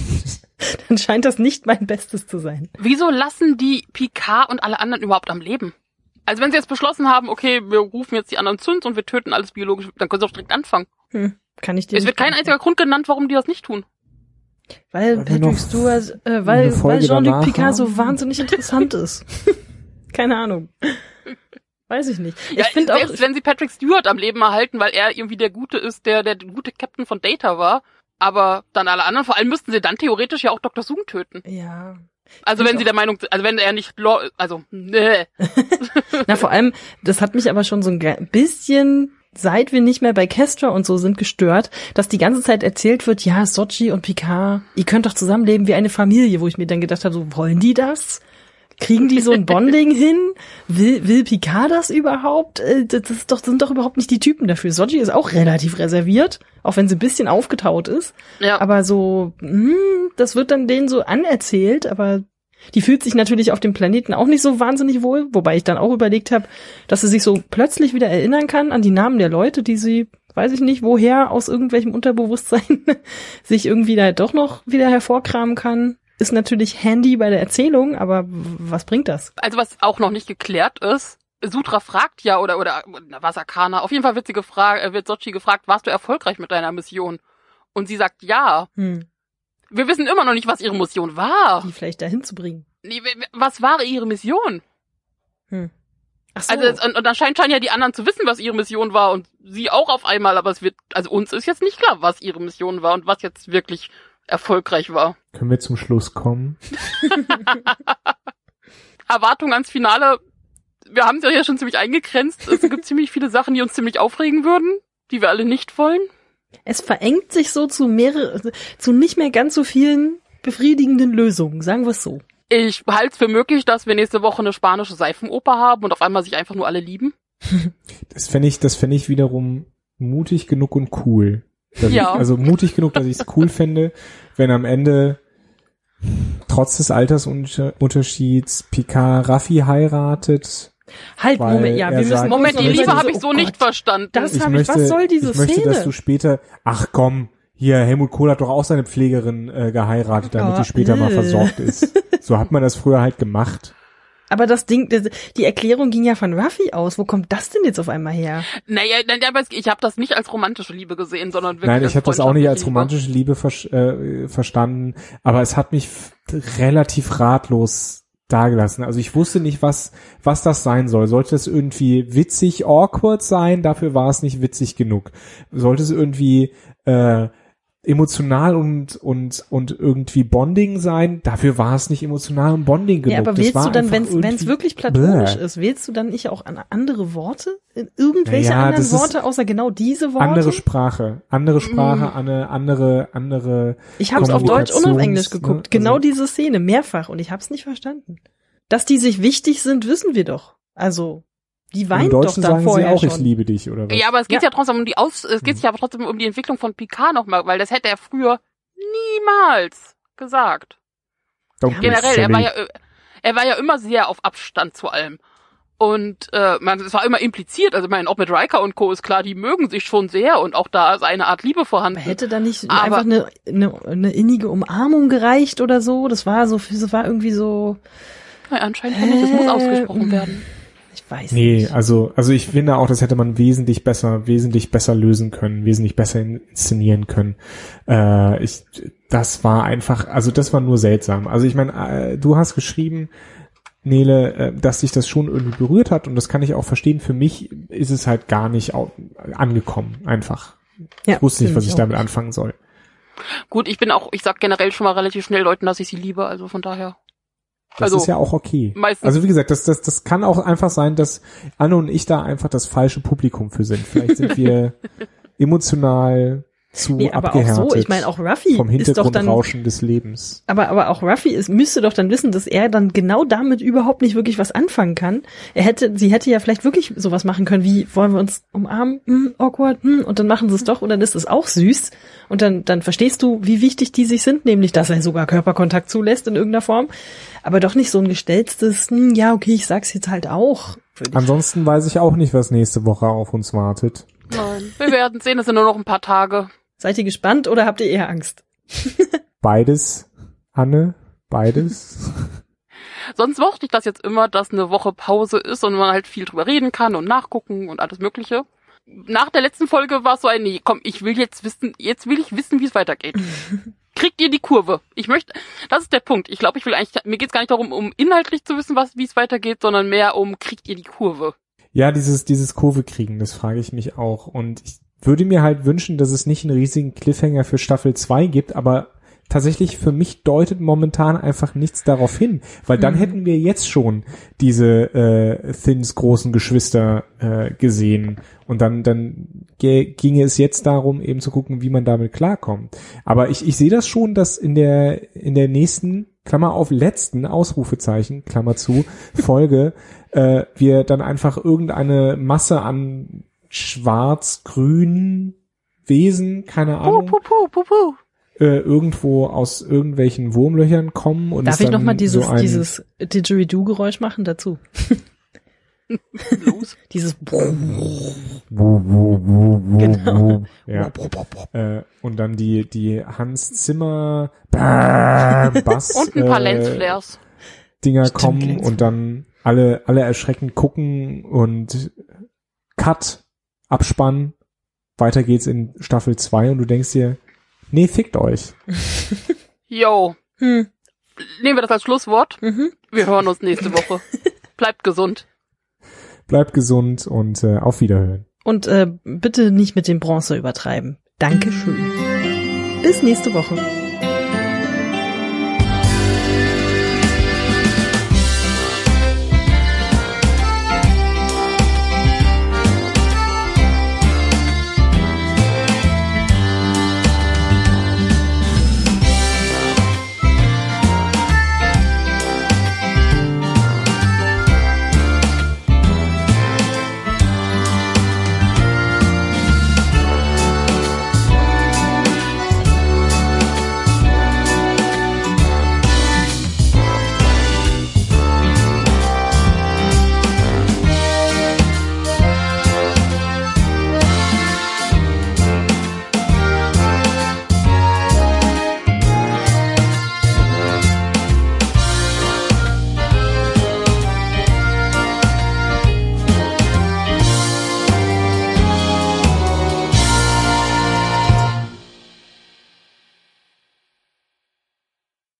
dann scheint das nicht mein Bestes zu sein. Wieso lassen die Picard und alle anderen überhaupt am Leben? Also wenn sie jetzt beschlossen haben, okay, wir rufen jetzt die anderen zu uns und wir töten alles biologisch, dann können sie doch direkt anfangen. Hm, kann ich dir Es wird kein einziger Grund genannt, warum die das nicht tun. Weil Weil Patrick Stewart, äh, weil, weil Jean-Luc Picard so wahnsinnig interessant ist. Keine Ahnung. Weiß ich nicht. Ich Ja, finde auch, selbst wenn sie Patrick Stewart am Leben erhalten, weil er irgendwie der Gute ist, der der gute Captain von Data war, aber dann alle anderen, vor allem müssten sie dann theoretisch ja auch Dr. Zoom töten. ja. Also wenn sie der Meinung, also wenn er nicht, also nee. Na, vor allem, das hat mich aber schon so ein bisschen, seit wir nicht mehr bei Kestra und so sind, gestört, dass die ganze Zeit erzählt wird, ja, Sochi und Picard, ihr könnt doch zusammenleben wie eine Familie, wo ich mir dann gedacht habe, so, wollen die das? Kriegen die so ein Bonding hin? Will, will Picard das überhaupt? Äh, Das ist doch, sind doch überhaupt nicht die Typen dafür. Sochi ist auch relativ reserviert, auch wenn sie ein bisschen aufgetaut ist. Ja. Aber so, hm, das wird dann denen so anerzählt, aber die fühlt sich natürlich auf dem Planeten auch nicht so wahnsinnig wohl, wobei ich dann auch überlegt habe, dass sie sich so plötzlich wieder erinnern kann an die Namen der Leute, die sie, weiß ich nicht, woher aus irgendwelchem Unterbewusstsein sich irgendwie da doch noch wieder hervorkramen kann. Ist natürlich handy bei der Erzählung, aber was bringt das? Also was auch noch nicht geklärt ist, Sutra fragt ja, oder, oder, na, was Akana, auf jeden Fall wird sie gefragt, äh, wird Sochi gefragt, warst du erfolgreich mit deiner Mission? Und sie sagt ja. Hm, Wir wissen immer noch nicht, was ihre Mission war. die vielleicht dahin zu bringen. Nee, Was war ihre Mission? Hm. Ach so. Also, und, und anscheinend scheinen ja die anderen zu wissen, was ihre Mission war und sie auch auf einmal, aber es wird, also uns ist jetzt nicht klar, was ihre Mission war und was jetzt wirklich erfolgreich war. Können wir zum Schluss kommen? Erwartung ans Finale, wir haben es ja hier schon ziemlich eingegrenzt. Es gibt ziemlich viele Sachen, die uns ziemlich aufregen würden, die wir alle nicht wollen. Es verengt sich so zu mehrere, zu nicht mehr ganz so vielen befriedigenden Lösungen, sagen wir es so. Ich halte es für möglich, dass wir nächste Woche eine spanische Seifenoper haben und auf einmal sich einfach nur alle lieben. Das fände ich, das fände ich wiederum mutig genug und cool. Ja. Ich, also mutig genug, dass ich es cool fände, wenn am Ende trotz des Altersunterschieds Picard Raffi heiratet. Halt, Moment, ja, wir müssen sagt- Moment, die Liebe habe ich so oh nicht verstanden. Das Ich hab ich, möchte, was soll diese ich möchte, Szene? dass du später, ach komm, hier, Helmut Kohl hat doch auch seine Pflegerin äh, geheiratet, damit Oh, die später mal äh. versorgt ist. So hat man das früher halt gemacht. Aber das Ding, die Erklärung ging ja von Ruffy aus. Wo kommt das denn jetzt auf einmal her? Naja, nein, aber es- ich habe das nicht als romantische Liebe gesehen, sondern wirklich Nein, ich habe das auch nicht als romantische Liebe ver äh, verstanden, aber es hat mich relativ ratlos dagelassen. Also ich wusste nicht, was was das sein soll. Sollte es irgendwie witzig, awkward sein? Dafür war es nicht witzig genug. Sollte es irgendwie äh, emotional und und und irgendwie Bonding sein? Dafür war es nicht emotional und Bonding genug. Ja, aber wählst du dann, wenn es wirklich platonisch bläh. ist, wählst du dann nicht auch an andere Worte? Irgendwelche Naja, anderen Worte außer genau diese Worte? andere Sprache, andere Sprache, Mm. eine andere andere ich habe es auf Deutsch und auf Englisch Kommunikations- ne, geguckt. genau also- diese Szene, mehrfach. Und ich habe es nicht verstanden. Dass die sich wichtig sind, wissen wir doch. Also, die Im weint doch Deutschen dann sagen sie auch, ich schon. liebe dich, oder was? Ja, aber es geht Ja. ja, trotzdem um die Aus, es geht Mhm. ja aber trotzdem um die Entwicklung von Picard nochmal, weil das hätte er früher niemals gesagt. Don't Generell, er war ja, äh, er war ja immer sehr auf Abstand zu allem. Und äh, man, es war immer impliziert, also ich meine, auch mit Riker und Co. ist klar, die mögen sich schon sehr und auch da ist eine Art Liebe vorhanden. Aber hätte da nicht Aber- einfach eine, eine, eine innige Umarmung gereicht oder so? Das war so, das war irgendwie so, Ja, anscheinend nicht, das muss Äh, ausgesprochen werden. Weiß Nee, nicht. also, also ich finde auch, das hätte man wesentlich besser, wesentlich besser lösen können, wesentlich besser inszenieren können. Äh, ich, das war einfach, also das war nur seltsam. Also ich meine, äh, du hast geschrieben, Nele, äh, dass sich das schon irgendwie berührt hat und das kann ich auch verstehen. Für mich ist es halt gar nicht angekommen, einfach. Ja, ich wusste nicht, was ich damit nicht. anfangen soll. Gut, ich bin auch, ich sag generell schon mal relativ schnell Leuten, dass ich sie liebe, also von daher. Das Also, ist ja auch okay. Also wie gesagt, das, das, das kann auch einfach sein, dass Anne und ich da einfach das falsche Publikum für sind. Vielleicht sind wir emotional zu Nee, aber auch abgehärtet so, ich meine, auch Ruffy vom ist doch dann, Hintergrundrauschen des Lebens. aber, aber auch Ruffy ist, müsste doch dann wissen, dass er dann genau damit überhaupt nicht wirklich was anfangen kann. Er hätte, sie hätte ja vielleicht wirklich sowas machen können, wie, wollen wir uns umarmen, hm, awkward, hm, und dann machen sie es doch, und dann ist es auch süß. Und dann, dann verstehst du, wie wichtig die sich sind, nämlich, dass er sogar Körperkontakt zulässt in irgendeiner Form. Aber doch nicht so ein gestelztes, hm, ja, okay, ich sag's jetzt halt auch. Ansonsten weiß ich auch nicht, was nächste Woche auf uns wartet. Nein, wir werden sehen, es sind nur noch ein paar Tage. Seid ihr gespannt oder habt ihr eher Angst? Beides, Anne, beides. Sonst mochte ich das jetzt immer, dass eine Woche Pause ist und man halt viel drüber reden kann und nachgucken und alles Mögliche. Nach der letzten Folge war es so ein, nee, komm, ich will jetzt wissen, jetzt will ich wissen, wie es weitergeht. Kriegt ihr die Kurve? Ich möchte, das ist der Punkt. Ich glaube, ich will eigentlich, mir geht es gar nicht darum, um inhaltlich zu wissen, was, wie es weitergeht, sondern mehr um, kriegt ihr die Kurve? Ja, dieses, dieses Kurve kriegen, das frage ich mich auch. Und ich würde mir halt wünschen, dass es nicht einen riesigen Cliffhanger für Staffel 2 gibt, aber tatsächlich für mich deutet momentan einfach nichts darauf hin, weil dann Mhm. hätten wir jetzt schon diese äh, Thins großen Geschwister äh, gesehen und dann dann ge- ginge es jetzt darum eben zu gucken, wie man damit klarkommt. Aber ich ich sehe das schon, dass in der in der nächsten Klammer auf letzten Ausrufezeichen Klammer zu Folge äh, wir dann einfach irgendeine Masse an schwarz-grün Wesen, keine Puh, Ahnung, puh, puh, puh, puh. äh, irgendwo aus irgendwelchen Wurmlöchern kommen und Darf ich dann noch mal dieses, so ein, dieses Didgeridoo-Geräusch machen dazu? Los. Dieses Genau. ja. äh, und dann die die Hans Zimmer Bass Und ein paar äh, Lensflares. Dinger Stimmt, kommen Lens. und dann alle alle erschreckend gucken und Cut Abspann weiter geht's in Staffel 2 und du denkst dir nee fickt euch Yo. hm, Nehmen wir das als Schlusswort. mhm. Wir hören uns nächste Woche. Bleibt gesund. bleibt gesund und äh, auf Wiederhören Und äh, bitte nicht mit dem Bronze übertreiben. Dankeschön. Bis nächste Woche.